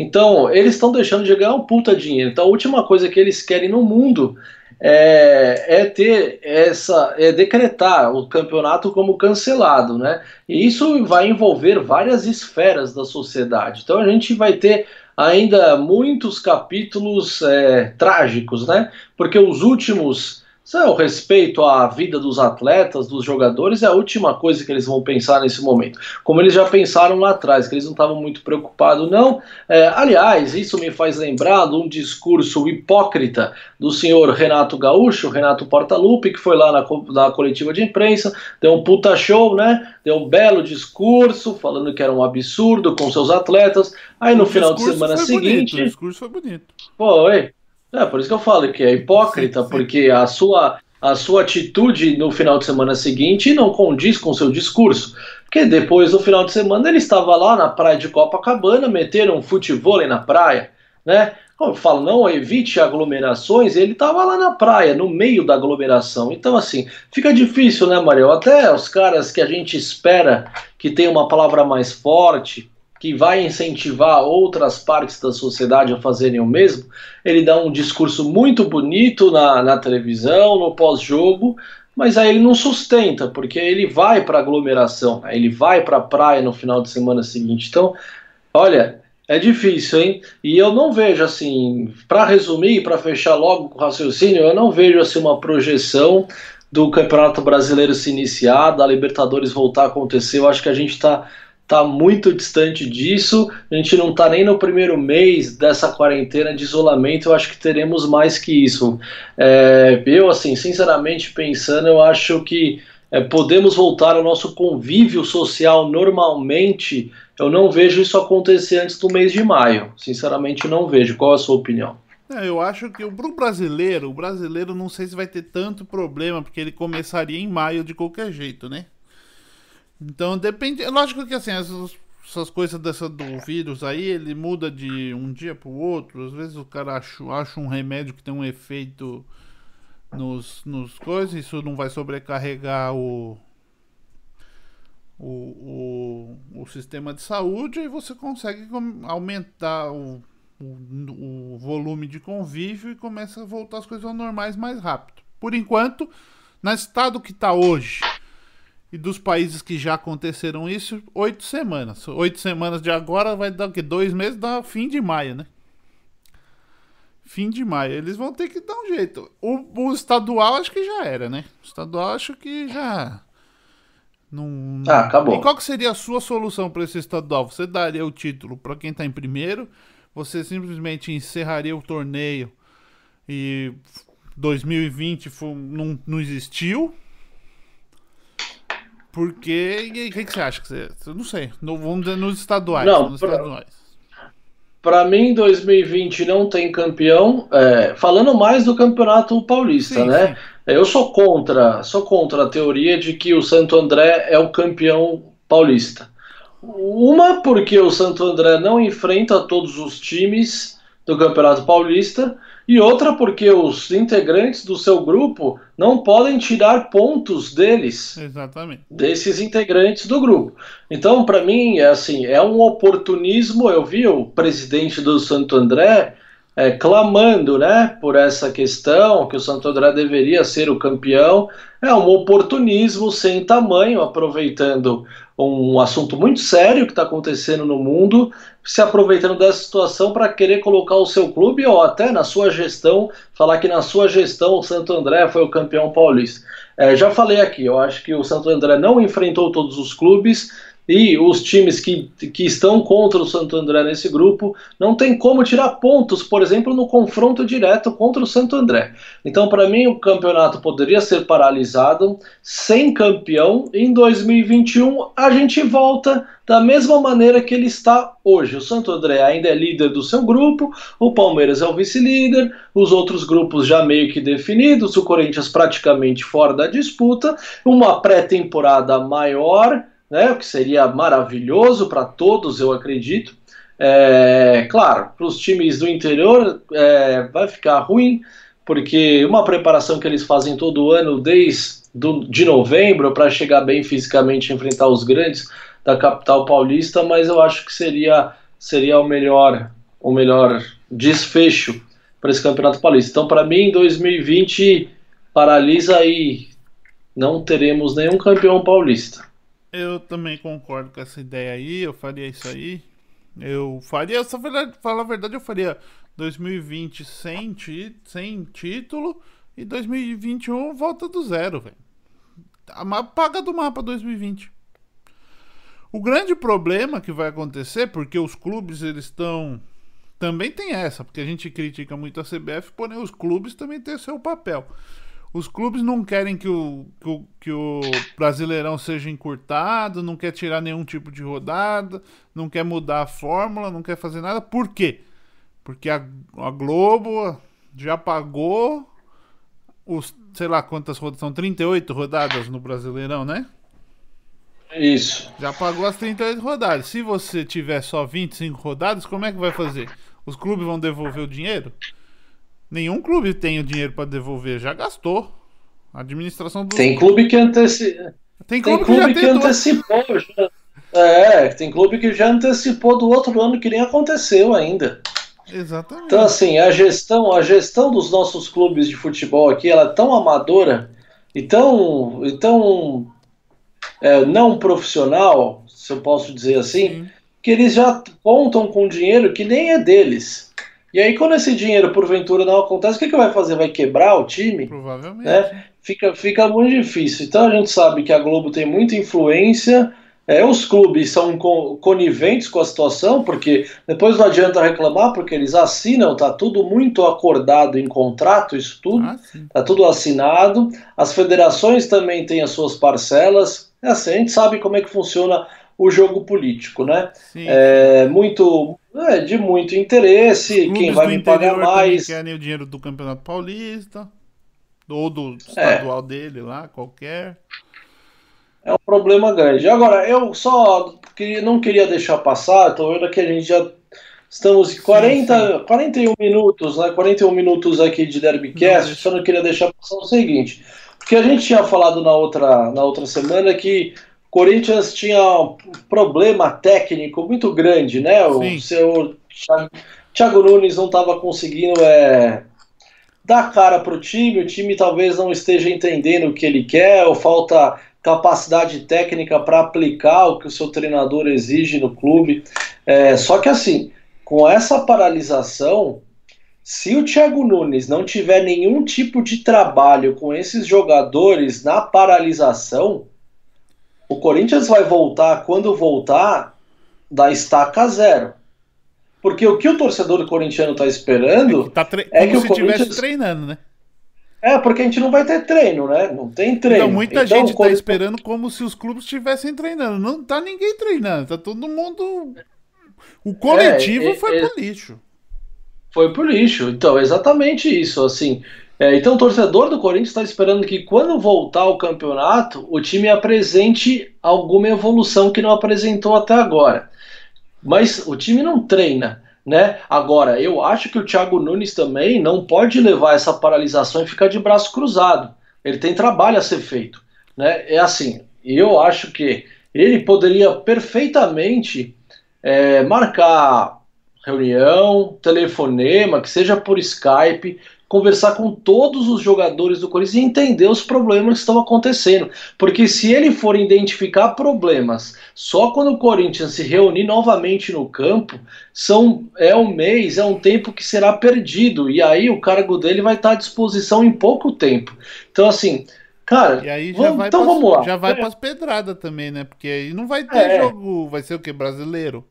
Então, eles estão deixando de ganhar um puta dinheiro. Então, a última coisa que eles querem no mundo é, é, ter essa, é decretar o campeonato como cancelado, né? E isso vai envolver várias esferas da sociedade. Então, a gente vai ter ainda muitos capítulos é, trágicos, né? Porque os últimos o respeito à vida dos atletas, dos jogadores, é a última coisa que eles vão pensar nesse momento. Como eles já pensaram lá atrás, que eles não estavam muito preocupados, não. É, aliás, isso me faz lembrar de um discurso hipócrita do senhor Renato Gaúcho, Renato Portaluppi, que foi lá na, na coletiva de imprensa, deu um puta show, né? Deu um belo discurso, falando que era um absurdo com seus atletas. Aí no o final de semana seguinte. Bonito, o discurso foi bonito. Foi. É, por isso que eu falo que é hipócrita, porque a sua, a sua atitude no final de semana seguinte não condiz com o seu discurso. Porque depois, no final de semana, ele estava lá na praia de Copacabana, meteram um futebol na praia, né? Como eu falo, não evite aglomerações, ele estava lá na praia, no meio da aglomeração. Então, assim, fica difícil, né, Mariel? Até os caras que a gente espera que tenham uma palavra mais forte, que vai incentivar outras partes da sociedade a fazerem o mesmo, ele dá um discurso muito bonito na, na televisão, no pós-jogo, mas aí ele não sustenta, porque ele vai para aglomeração, ele vai para a praia no final de semana seguinte. Então, olha, é difícil, hein? E eu não vejo assim, para resumir, para fechar logo com o raciocínio, eu não vejo assim uma projeção do Campeonato Brasileiro se iniciar, da Libertadores voltar a acontecer. Eu acho que a gente está está muito distante disso. A gente não está nem no primeiro mês dessa quarentena de isolamento. Eu acho que teremos mais que isso. É, eu, assim, sinceramente pensando, eu acho que é, podemos voltar ao nosso convívio social normalmente. Eu não vejo isso acontecer antes do mês de maio. Sinceramente, não vejo. Qual a sua opinião? É, eu acho que pro brasileiro, o brasileiro não sei se vai ter tanto problema, porque ele começaria em maio de qualquer jeito, né? Então depende. É lógico que assim, essas, essas coisas dessa, do vírus aí, ele muda de um dia pro outro. Às vezes o cara acha, acha um remédio que tem um efeito nos, nos coisas, isso não vai sobrecarregar o, o, o, o sistema de saúde e você consegue aumentar o, o, o volume de convívio e começa a voltar as coisas normais mais rápido. Por enquanto, no estado que está hoje, e dos países que já aconteceram isso, oito semanas. Oito semanas de agora vai dar o quê? Dois meses, dá fim de maio, né? Fim de maio. Eles vão ter que dar um jeito. O, o estadual acho que já era, né? O estadual acho que já. Não... Ah, acabou. E qual que seria a sua solução para esse estadual? Você daria o título para quem está em primeiro? Você simplesmente encerraria o torneio e 2020 foi, não, não existiu? Porque. O que, que, você acha? Que você, não sei. No, vamos dizer nos estaduais. Não, nos pra, estaduais. Para mim, 2020 não tem campeão. É, falando mais do Campeonato Paulista, sim, né? Sim. Eu sou contra, sou contra a teoria de que o Santo André é o campeão paulista. Uma, porque o Santo André não enfrenta todos os times do Campeonato Paulista e outra porque os integrantes do seu grupo não podem tirar pontos deles. Exatamente. Desses integrantes do grupo. Então, para mim, é assim, é um oportunismo. Eu vi o presidente do Santo André é, clamando, né, por essa questão que o Santo André deveria ser o campeão. É um oportunismo sem tamanho, aproveitando um assunto muito sério que está acontecendo no mundo, se aproveitando dessa situação para querer colocar o seu clube ou até na sua gestão, falar que na sua gestão o Santo André foi o campeão paulista. É, já falei aqui, eu acho que o Santo André não enfrentou todos os clubes, e os times que, que estão contra o Santo André nesse grupo não tem como tirar pontos, por exemplo, no confronto direto contra o Santo André. Então, para mim, o campeonato poderia ser paralisado, sem campeão. Em 2021, a gente volta da mesma maneira que ele está hoje. O Santo André ainda é líder do seu grupo, o Palmeiras é o vice-líder, os outros grupos já meio que definidos, o Corinthians praticamente fora da disputa, uma pré-temporada maior né, o que seria maravilhoso para todos, eu acredito. É, claro, para os times do interior é, vai ficar ruim, porque uma preparação que eles fazem todo ano, desde do, de novembro, para chegar bem fisicamente e enfrentar os grandes da capital paulista, mas eu acho que seria, seria o melhor o melhor desfecho para esse campeonato paulista. Então, para mim, 2020 paralisa e não teremos nenhum campeão paulista. Eu também concordo com essa ideia aí, eu faria isso aí. Eu faria, se falar a verdade, eu faria 2020 sem, sem título e 2021 volta do zero, velho. Paga do mapa 2020. O grande problema que vai acontecer, porque os clubes eles estão. Também tem essa, porque a gente critica muito a CBF, porém os clubes também têm seu papel. Os clubes não querem que o, que o, que o Brasileirão seja encurtado, não quer tirar nenhum tipo de rodada, não quer mudar a fórmula, não quer fazer nada. Por quê? Porque a, a Globo já pagou os, sei lá quantas rodadas, são 38 rodadas no Brasileirão, né? Isso. Já pagou as 38 rodadas. Se você tiver só 25 rodadas, como é que vai fazer? Os clubes vão devolver o dinheiro? Nenhum clube tem o dinheiro para devolver, já gastou. A administração do. Tem clube que antecipa. Tem clube, tem clube que, que antecipou. Já... É, tem clube que já antecipou do outro ano que nem aconteceu ainda. Exatamente. Então, assim, a gestão, a gestão dos nossos clubes de futebol aqui, ela é tão amadora e tão, e tão é, não profissional, se eu posso dizer assim, Sim. que eles já contam com dinheiro que nem é deles. E aí, quando esse dinheiro, porventura, não acontece, o que, que vai fazer? Vai quebrar o time? Provavelmente. Né? Fica, fica muito difícil. Então, a gente sabe que a Globo tem muita influência. É, os clubes são coniventes com a situação, porque depois não adianta reclamar, porque eles assinam, tá tudo muito acordado em contrato, isso tudo, ah, tá tudo assinado. As federações também têm as suas parcelas. É assim, a gente sabe como é que funciona o jogo político, né? Sim. É muito é, de muito interesse, quem vai me pagar mais. Querem o dinheiro do Campeonato Paulista, ou do estadual é. dele lá, qualquer. É um problema grande. Agora, eu só queria, não queria deixar passar, tô vendo que a gente já estamos em 40, sim, sim. 41 minutos, né? 41 minutos aqui de Derbycast, só não queria deixar passar o seguinte. Porque a gente tinha falado na outra, na outra semana que Corinthians tinha um problema técnico muito grande, né? O seu Thiago Nunes não estava conseguindo é, dar cara para o time, o time talvez não esteja entendendo o que ele quer, ou falta capacidade técnica para aplicar o que o seu treinador exige no clube. É, só que assim, com essa paralisação, se o Thiago Nunes não tiver nenhum tipo de trabalho com esses jogadores na paralisação, o Corinthians vai voltar, quando voltar, da estaca zero. Porque o que o torcedor corintiano está esperando é que, tá é que o se Corinthians... treinando, né? É, porque a gente não vai ter treino, né? Não tem treino. Então, muita então, gente está Corinthians... esperando como se os clubes estivessem treinando. Não tá ninguém treinando, tá todo mundo. O coletivo é, é, foi é... pro lixo. Foi pro lixo. Então, exatamente isso. Assim, é, então o torcedor do Corinthians está esperando que quando voltar ao campeonato, o time apresente alguma evolução que não apresentou até agora. Mas o time não treina. Né? Agora, eu acho que o Thiago Nunes também não pode levar essa paralisação e ficar de braço cruzado. Ele tem trabalho a ser feito. Né? É assim, eu acho que ele poderia perfeitamente é, marcar reunião, telefonema, que seja por Skype, conversar com todos os jogadores do Corinthians e entender os problemas que estão acontecendo. Porque se ele for identificar problemas só quando o Corinthians se reunir novamente no campo, são, é um mês, é um tempo que será perdido. E aí o cargo dele vai estar à disposição em pouco tempo. Então, assim. Cara, e aí já vamos, vai então pras, vamos lá. Já vai é. para as pedradas também, né? Porque aí não vai ter é. jogo, vai ser o que? Brasileiro.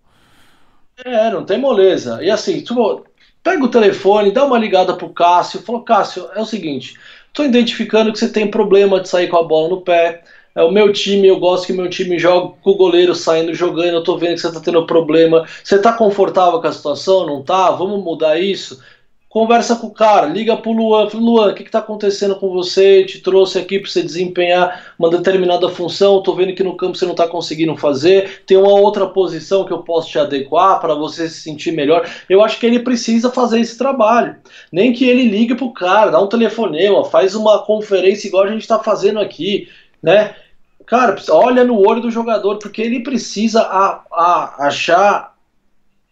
É, não tem moleza. E assim, tipo, Pega o telefone, dá uma ligada pro Cássio, fala, Cássio, é o seguinte, estou identificando que você tem problema de sair com a bola no pé. É o meu time, eu gosto que meu time jogue com o goleiro saindo jogando, eu tô vendo que você tá tendo problema. Você tá confortável com a situação? Não tá? Vamos mudar isso? Conversa com o cara, liga pro Luan, fala, Luan, o que, que tá acontecendo com você? te trouxe aqui para você desempenhar uma determinada função, tô vendo que no campo você não tá conseguindo fazer, tem uma outra posição que eu posso te adequar para você se sentir melhor. Eu acho que ele precisa fazer esse trabalho. Nem que ele ligue pro cara, dá um telefonema, faz uma conferência igual a gente tá fazendo aqui, né? Cara, olha no olho do jogador, porque ele precisa a, a achar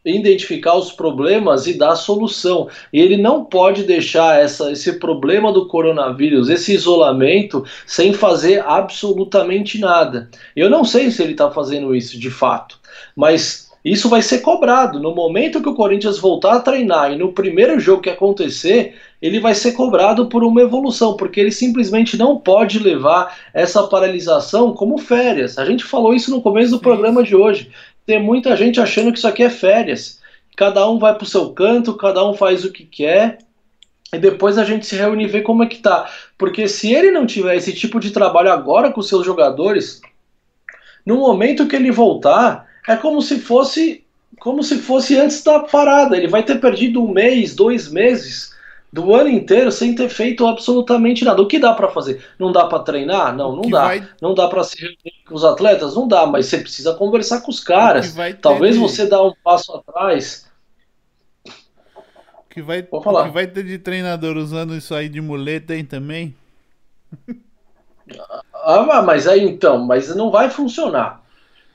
identificar os problemas e dar solução. E ele não pode deixar essa, esse problema do coronavírus, esse isolamento, sem fazer absolutamente nada. Eu não sei se ele está fazendo isso de fato, mas Isso vai ser cobrado. No momento que o Corinthians voltar a treinar e no primeiro jogo que acontecer, ele vai ser cobrado por uma evolução, porque ele simplesmente não pode levar essa paralisação como férias. A gente falou isso no começo do programa de hoje. Tem muita gente achando que isso aqui é férias. Cada um vai para o seu canto, cada um faz o que quer. E depois a gente se reúne e vê como é que tá. Porque se ele não tiver esse tipo de trabalho agora com seus jogadores, no momento que ele voltar, é como se fosse como se fosse antes da parada. Ele vai ter perdido um mês, dois meses do ano inteiro sem ter feito absolutamente nada. O que dá para fazer? Não dá para treinar? Não, não dá. Vai... Não dá para se reunir com os atletas? Não dá, mas você precisa conversar com os caras. Talvez de... você dá um passo atrás. Que vai, que vai ter de treinador usando isso aí de muleta aí também? Ah, mas aí então, mas não vai funcionar.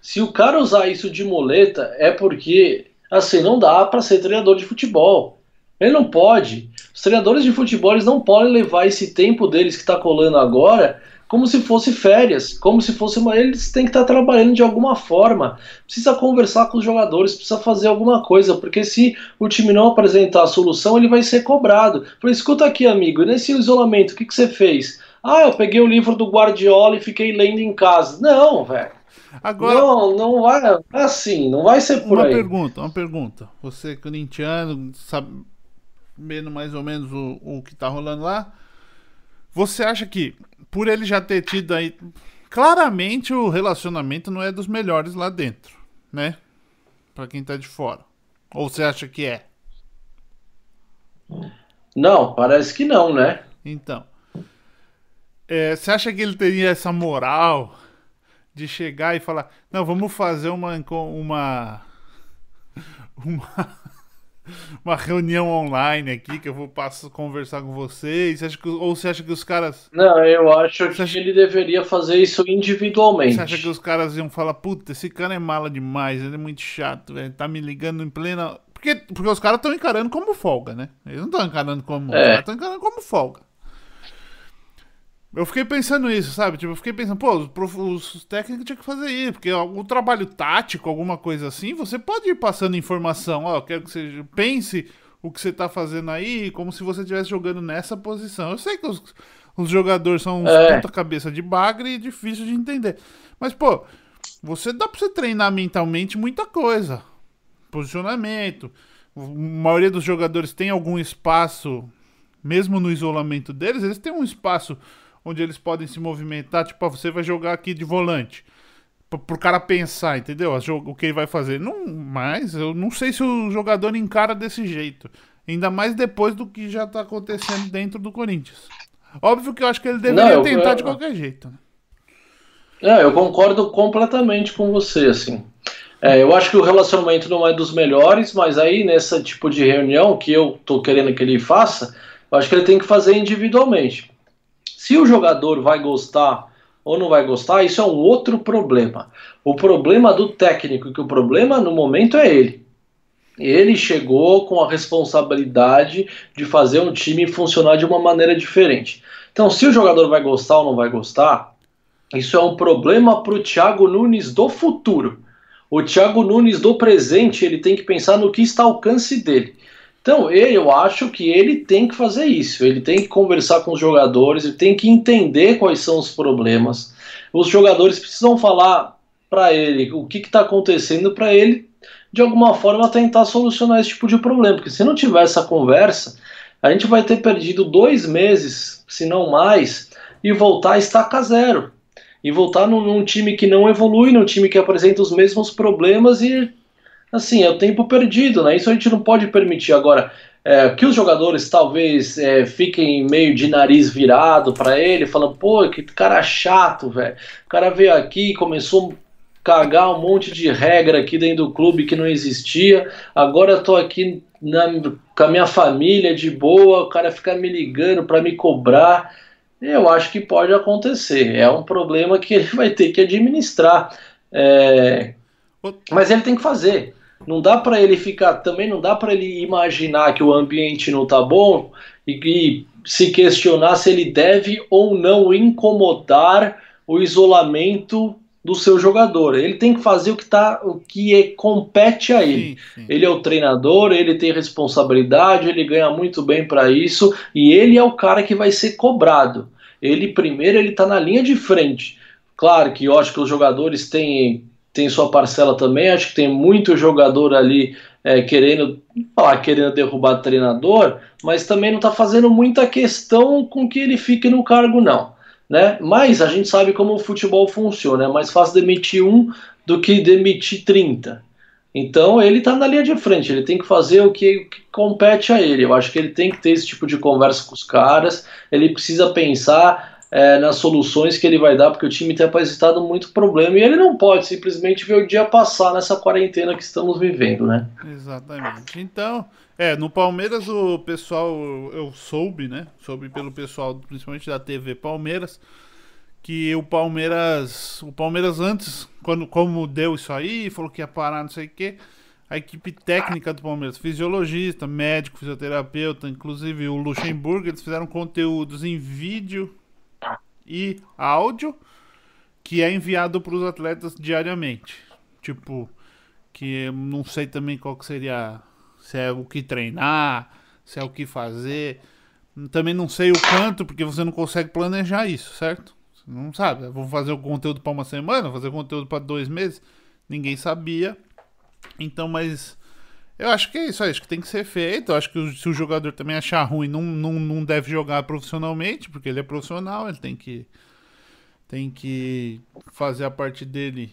Se o cara usar isso de muleta, é porque, assim, não dá para ser treinador de futebol. Ele não pode. Os treinadores de futebol não podem levar esse tempo deles que está colando agora como se fosse férias, como se fosse uma. Eles têm que estar tá trabalhando de alguma forma. Precisa conversar com os jogadores, precisa fazer alguma coisa, porque se o time não apresentar a solução, ele vai ser cobrado. Falei, escuta aqui, amigo, nesse isolamento, o que, que você fez? Ah, eu peguei o livro do Guardiola e fiquei lendo em casa. Não, velho. Agora, não, não vai assim, não vai ser por uma aí. Uma pergunta, uma pergunta. Você, corintiano, sabendo mais ou menos o, o que tá rolando lá, você acha que, por ele já ter tido aí. Claramente o relacionamento não é dos melhores lá dentro, né? Pra quem tá de fora. Ou você acha que é? Não, parece que não, né? Então. É, você acha que ele teria essa moral de chegar e falar: Não, vamos fazer uma. Uma. Uma, uma reunião online aqui que eu vou passo, conversar com vocês. Você acha que, ou você acha que os caras. Não, eu acho que acha... ele deveria fazer isso individualmente. Você acha que os caras iam falar: Puta, esse cara é mala demais, ele é muito chato, velho. Tá me ligando em plena. Porque, porque os caras estão encarando como folga, né? Eles não estão encarando como. É. Os caras estão encarando como folga. Eu fiquei pensando nisso, sabe? Tipo, eu fiquei pensando, pô, os, os técnicos tinham que fazer isso, porque o trabalho tático, alguma coisa assim, você pode ir passando informação, ó, quero que você pense o que você tá fazendo aí, como se você estivesse jogando nessa posição. Eu sei que os, os jogadores são uns é. puta cabeça de bagre e difícil de entender. Mas, pô, você dá pra você treinar mentalmente muita coisa. Posicionamento. A maioria dos jogadores tem algum espaço, mesmo no isolamento deles, eles têm um espaço onde eles podem se movimentar. Tipo, você vai jogar aqui de volante. Pro cara pensar, entendeu? O que ele vai fazer. Não, mas eu não sei se o jogador encara desse jeito. Ainda mais depois do que já tá acontecendo dentro do Corinthians. Óbvio que eu acho que ele deveria não, tentar eu, de qualquer jeito. Né? É, eu concordo completamente com você, assim. É, eu acho que o relacionamento não é dos melhores, mas aí nessa tipo de reunião que eu tô querendo que ele faça, eu acho que ele tem que fazer individualmente. Se o jogador vai gostar ou não vai gostar, isso é um outro problema. O problema do técnico, que o problema no momento é ele. Ele chegou com a responsabilidade de fazer um time funcionar de uma maneira diferente. Então, se o jogador vai gostar ou não vai gostar, isso é um problema para o Thiago Nunes do futuro. O Thiago Nunes do presente, ele tem que pensar no que está ao alcance dele. Então, eu acho que ele tem que fazer isso. Ele tem que conversar com os jogadores, ele tem que entender quais são os problemas. Os jogadores precisam falar para ele o que está acontecendo para ele, de alguma forma, tentar solucionar esse tipo de problema. Porque se não tiver essa conversa, a gente vai ter perdido dois meses, se não mais, e voltar a estaca zero. E voltar num, num time que não evolui, num time que apresenta os mesmos problemas e assim, é o tempo perdido, né? Isso a gente não pode permitir agora. É, que os jogadores talvez é, fiquem meio de nariz virado para ele, falando, pô, que cara chato, velho. O cara veio aqui e começou a cagar um monte de regra aqui dentro do clube que não existia. Agora eu tô aqui na, com a minha família de boa, o cara fica me ligando para me cobrar. Eu acho que pode acontecer. É um problema que ele vai ter que administrar. É, mas ele tem que fazer. Não dá para ele ficar, também não dá para ele imaginar que o ambiente não tá bom e, e se questionar se ele deve ou não incomodar o isolamento do seu jogador. Ele tem que fazer o que tá, o que é, compete a ele. Sim, sim. Ele é o treinador, ele tem responsabilidade, ele ganha muito bem para isso e ele é o cara que vai ser cobrado. Ele primeiro ele tá na linha de frente. Claro que eu acho que os jogadores têm, têm sua parcela também. Acho que tem muito jogador ali é, querendo falar, querendo derrubar o treinador, mas também não está fazendo muita questão com que ele fique no cargo, não né? Mas a gente sabe como o futebol funciona, é mais fácil demitir um do que demitir 30. Então ele está na linha de frente, ele tem que fazer o que, que, compete a ele. Eu acho que ele tem que ter esse tipo de conversa com os caras, ele precisa pensar é, nas soluções que ele vai dar, porque o time tem apresentado muito problema e ele não pode simplesmente ver o dia passar nessa quarentena que estamos vivendo, né? Exatamente. Então, é, no Palmeiras o pessoal, eu soube, né? Soube pelo pessoal, principalmente da TV Palmeiras, que o Palmeiras, o Palmeiras antes, quando como deu isso aí, falou que ia parar, não sei o quê, a equipe técnica do Palmeiras, fisiologista, médico, fisioterapeuta, inclusive o Luxemburgo, eles fizeram conteúdos em vídeo e áudio que é enviado para os atletas diariamente. Tipo, que não sei também qual que seria se é o que treinar, se é o que fazer. Também não sei o quanto, porque você não consegue planejar isso, certo? Você não sabe. Vou fazer o conteúdo para uma semana, fazer o conteúdo para dois meses. Ninguém sabia. Então, mas eu acho que é isso, acho que tem que ser feito. Eu acho que se o jogador também achar ruim, não, não, não deve jogar profissionalmente, porque ele é profissional, ele tem que tem que fazer a parte dele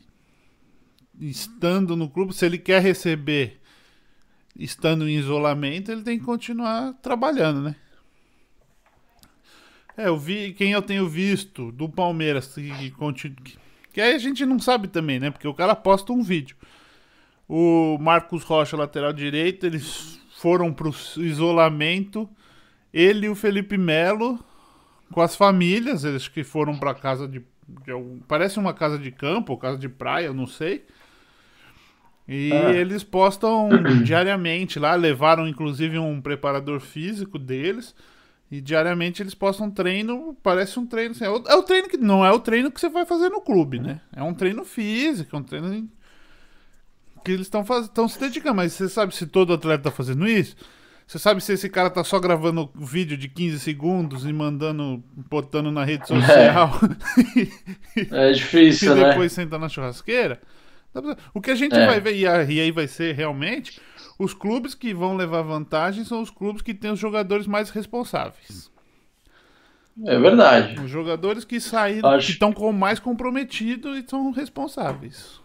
estando no clube. Se ele quer receber estando em isolamento, ele tem que continuar trabalhando, né? É, eu vi, quem eu tenho visto do Palmeiras, que, que, que aí a gente não sabe também, né? Porque o cara posta um vídeo. O Marcos Rocha, lateral direito, eles foram pro isolamento. Ele e o Felipe Melo, com as famílias, eles que foram pra casa de, de parece uma casa de campo, ou casa de praia, eu não sei. E ah. eles postam diariamente lá, levaram inclusive um preparador físico deles. E diariamente eles postam treino, parece um treino. Assim, é, o, é, o, treino que não é o treino que você vai fazer no clube, né? É um treino físico, é um treino que eles estão se dedicando. Mas você sabe se todo atleta tá fazendo isso? Você sabe se esse cara tá só gravando vídeo de 15 segundos e mandando, botando na rede social? É, é difícil, e né? E depois senta na churrasqueira? O que a gente é. vai ver, e aí vai ser realmente, os clubes que vão levar vantagem são os clubes que têm os jogadores mais responsáveis. É verdade. Os jogadores que saíram, Acho... que estão com mais comprometidos e são responsáveis.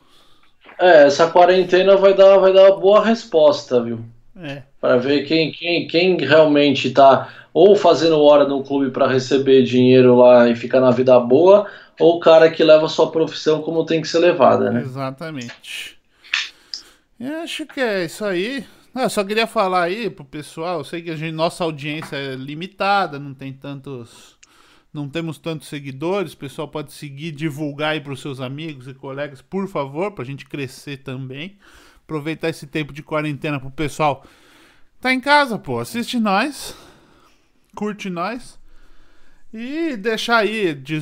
É, essa quarentena vai dar, vai dar uma boa resposta, viu? É. Para ver quem, quem, quem realmente está ou fazendo hora no clube para receber dinheiro lá e ficar na vida boa, ou o cara que leva a sua profissão como tem que ser levada, né? Exatamente. Eu acho que é isso aí. eu só queria falar aí pro pessoal, eu sei que a gente, nossa audiência é limitada, não tem tantos não temos tantos seguidores, o pessoal pode seguir, divulgar aí para os seus amigos e colegas, por favor, para a gente crescer também. Aproveitar esse tempo de quarentena pro pessoal. Tá em casa, pô, assiste nós, curte nós e deixar aí, de,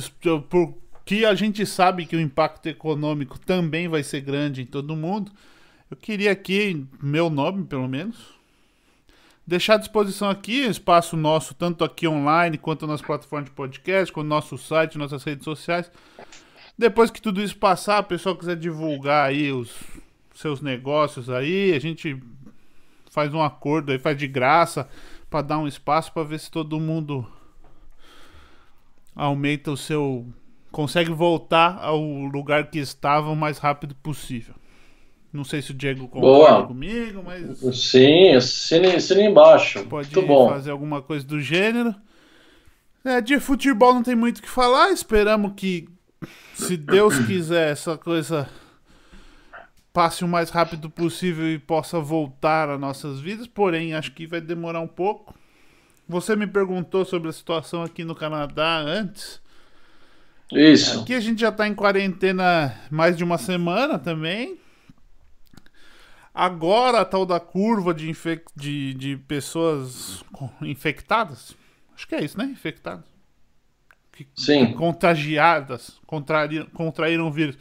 por, que a gente sabe que o impacto econômico também vai ser grande em todo mundo. Eu queria aqui, meu nome pelo menos, deixar à disposição aqui espaço nosso, tanto aqui online quanto nas plataformas de podcast, com o nosso site, nossas redes sociais. Depois que tudo isso passar, o pessoal quiser divulgar aí os seus negócios aí, a gente faz um acordo aí, faz de graça para dar um espaço para ver se todo mundo aumenta o seu consegue voltar ao lugar que estava o mais rápido possível. Não sei se o Diego concorda Boa. comigo, mas. Sim, assina, assina embaixo. Pode muito bom. fazer alguma coisa do gênero. É, de futebol não tem muito o que falar. Esperamos que, se Deus quiser, essa coisa passe o mais rápido possível e possa voltar às nossas vidas. Porém, acho que vai demorar um pouco. Você me perguntou sobre a situação aqui no Canadá antes. Isso. Aqui a gente já está em quarentena mais de uma semana também. Agora a tal da curva de, infec de, de pessoas infectadas. Acho que é isso, né? Infectadas. Sim. Contagiadas, contraíram, contraíram o vírus.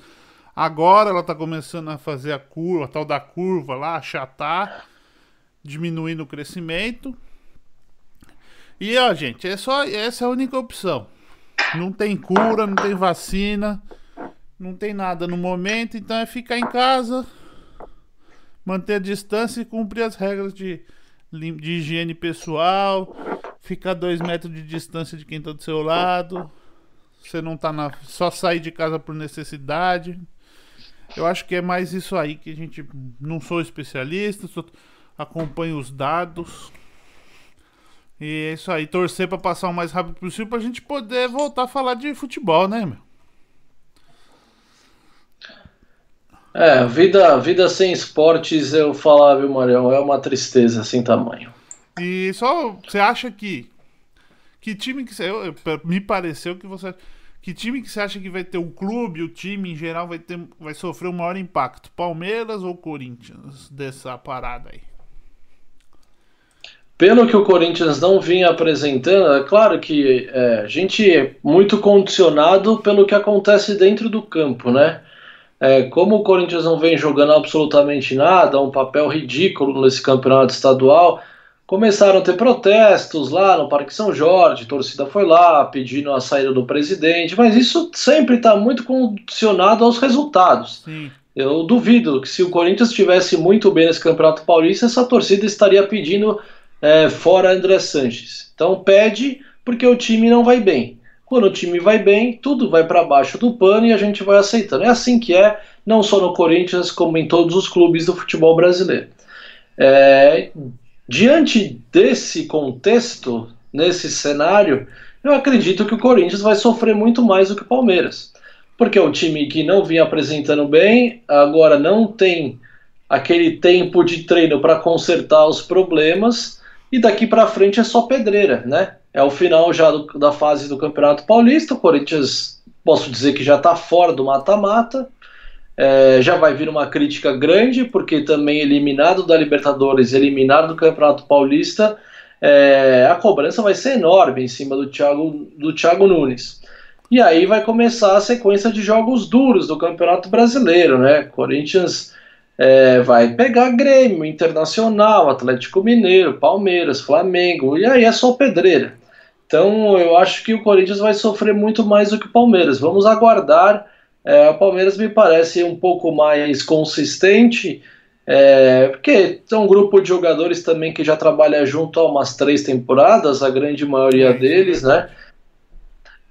Agora ela tá começando a fazer a curva, a tal da curva lá, achatar, diminuindo o crescimento. E ó, gente, é só essa é a única opção. Não tem cura, não tem vacina, não tem nada no momento, então é ficar em casa, manter a distância e cumprir as regras de, de higiene pessoal, ficar dois metros de distância de quem tá do seu lado. Você não tá na. Só sair de casa por necessidade. Eu acho que é mais isso aí que a gente. Não sou especialista, só acompanho os dados. E é isso aí, torcer para passar o mais rápido possível pra gente poder voltar a falar de futebol, né, meu? É, vida, vida sem esportes, eu falar, viu, Marião, é uma tristeza sem tamanho. E só, você acha que. Que time que você. Eu, me pareceu que você. Que time que você acha que vai ter o clube, o time em geral vai, ter, vai sofrer o maior impacto? Palmeiras ou Corinthians dessa parada aí? Pelo que o Corinthians não vinha apresentando, é claro que é, a gente é muito condicionado pelo que acontece dentro do campo, né? É, como o Corinthians não vem jogando absolutamente nada, um papel ridículo nesse campeonato estadual, começaram a ter protestos lá no Parque São Jorge, a torcida foi lá pedindo a saída do presidente, mas isso sempre está muito condicionado aos resultados. Sim. Eu duvido que se o Corinthians estivesse muito bem nesse Campeonato Paulista, essa torcida estaria pedindo é, fora André Sanches. Então pede porque o time não vai bem. Quando o time vai bem, tudo vai para baixo do pano e a gente vai aceitando. É assim que é, não só no Corinthians, como em todos os clubes do futebol brasileiro. É, Diante desse contexto, nesse cenário, eu acredito que o Corinthians vai sofrer muito mais do que o Palmeiras. Porque é um time que não vinha apresentando bem, agora não tem aquele tempo de treino para consertar os problemas, e daqui para frente é só pedreira, né? É o final já do, da fase do Campeonato Paulista, o Corinthians, posso dizer que já está fora do mata-mata, é, já vai vir uma crítica grande, porque também eliminado da Libertadores, eliminado do Campeonato Paulista, é, a cobrança vai ser enorme em cima do Thiago, do Thiago Nunes. E aí vai começar a sequência de jogos duros do Campeonato Brasileiro, né? Corinthians é, vai pegar Grêmio, Internacional, Atlético Mineiro, Palmeiras, Flamengo, e aí é só pedreira. Então eu acho que o Corinthians vai sofrer muito mais do que o Palmeiras. Vamos aguardar é, o Palmeiras me parece um pouco mais consistente, é, porque é um grupo de jogadores também que já trabalha junto há umas três temporadas, a grande maioria deles, né?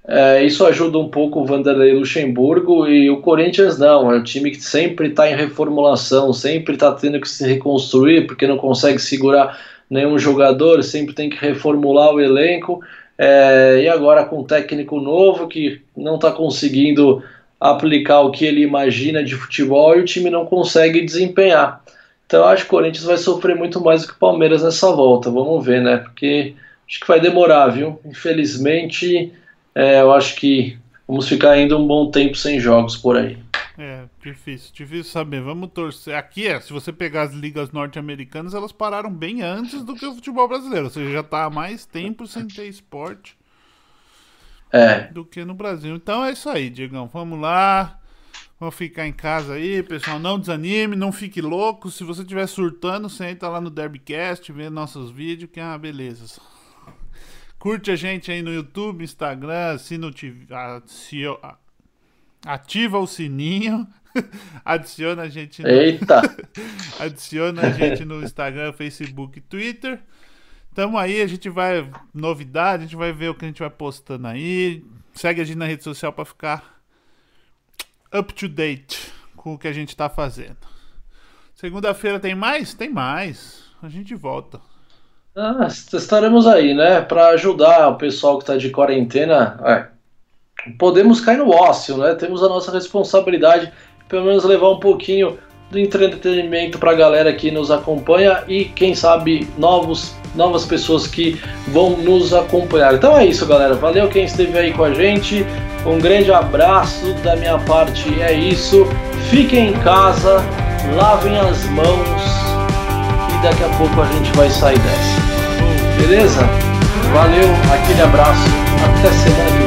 É, isso ajuda um pouco o Vanderlei Luxemburgo e o Corinthians não, é um time que sempre está em reformulação, sempre está tendo que se reconstruir porque não consegue segurar nenhum jogador, sempre tem que reformular o elenco. É, e agora com um técnico novo que não está conseguindo aplicar o que ele imagina de futebol e o time não consegue desempenhar. Então acho que o Corinthians vai sofrer muito mais do que o Palmeiras nessa volta. Vamos ver, né? Porque acho que vai demorar, viu? Infelizmente, é, eu acho que vamos ficar ainda um bom tempo sem jogos por aí. É, difícil, difícil saber. Vamos torcer. Aqui é, se você pegar as ligas norte-americanas, elas pararam bem antes do que o futebol brasileiro. Ou seja, já está há mais tempo sem ter esporte é. do que no Brasil. Então é isso aí, Diegão. Vamos lá. Vamos ficar em casa aí, pessoal. Não desanime, não fique louco. Se você estiver surtando, você entra lá no Derbycast, vê nossos vídeos, que é uma beleza. Curte a gente aí no YouTube, Instagram, assina ativa o sininho. adiciona a gente no... Eita! adiciona a gente no Instagram, Facebook, Twitter. Tamo aí, a gente vai. Novidade, a gente vai ver o que a gente vai postando aí. Segue a gente na rede social para ficar up to date com o que a gente tá fazendo. Segunda-feira tem mais? Tem mais. A gente volta. Ah, estaremos aí, né? Para ajudar o pessoal que tá de quarentena. É, podemos cair no ócio, né? Temos a nossa responsabilidade, pelo menos levar um pouquinho do entretenimento para a galera que nos acompanha e quem sabe novos novas pessoas que vão nos acompanhar. Então é isso, galera. Valeu quem esteve aí com a gente. Um grande abraço da minha parte. É isso. Fiquem em casa, lavem as mãos e daqui a pouco a gente vai sair dessa. Beleza? Valeu, aquele abraço. Até semana que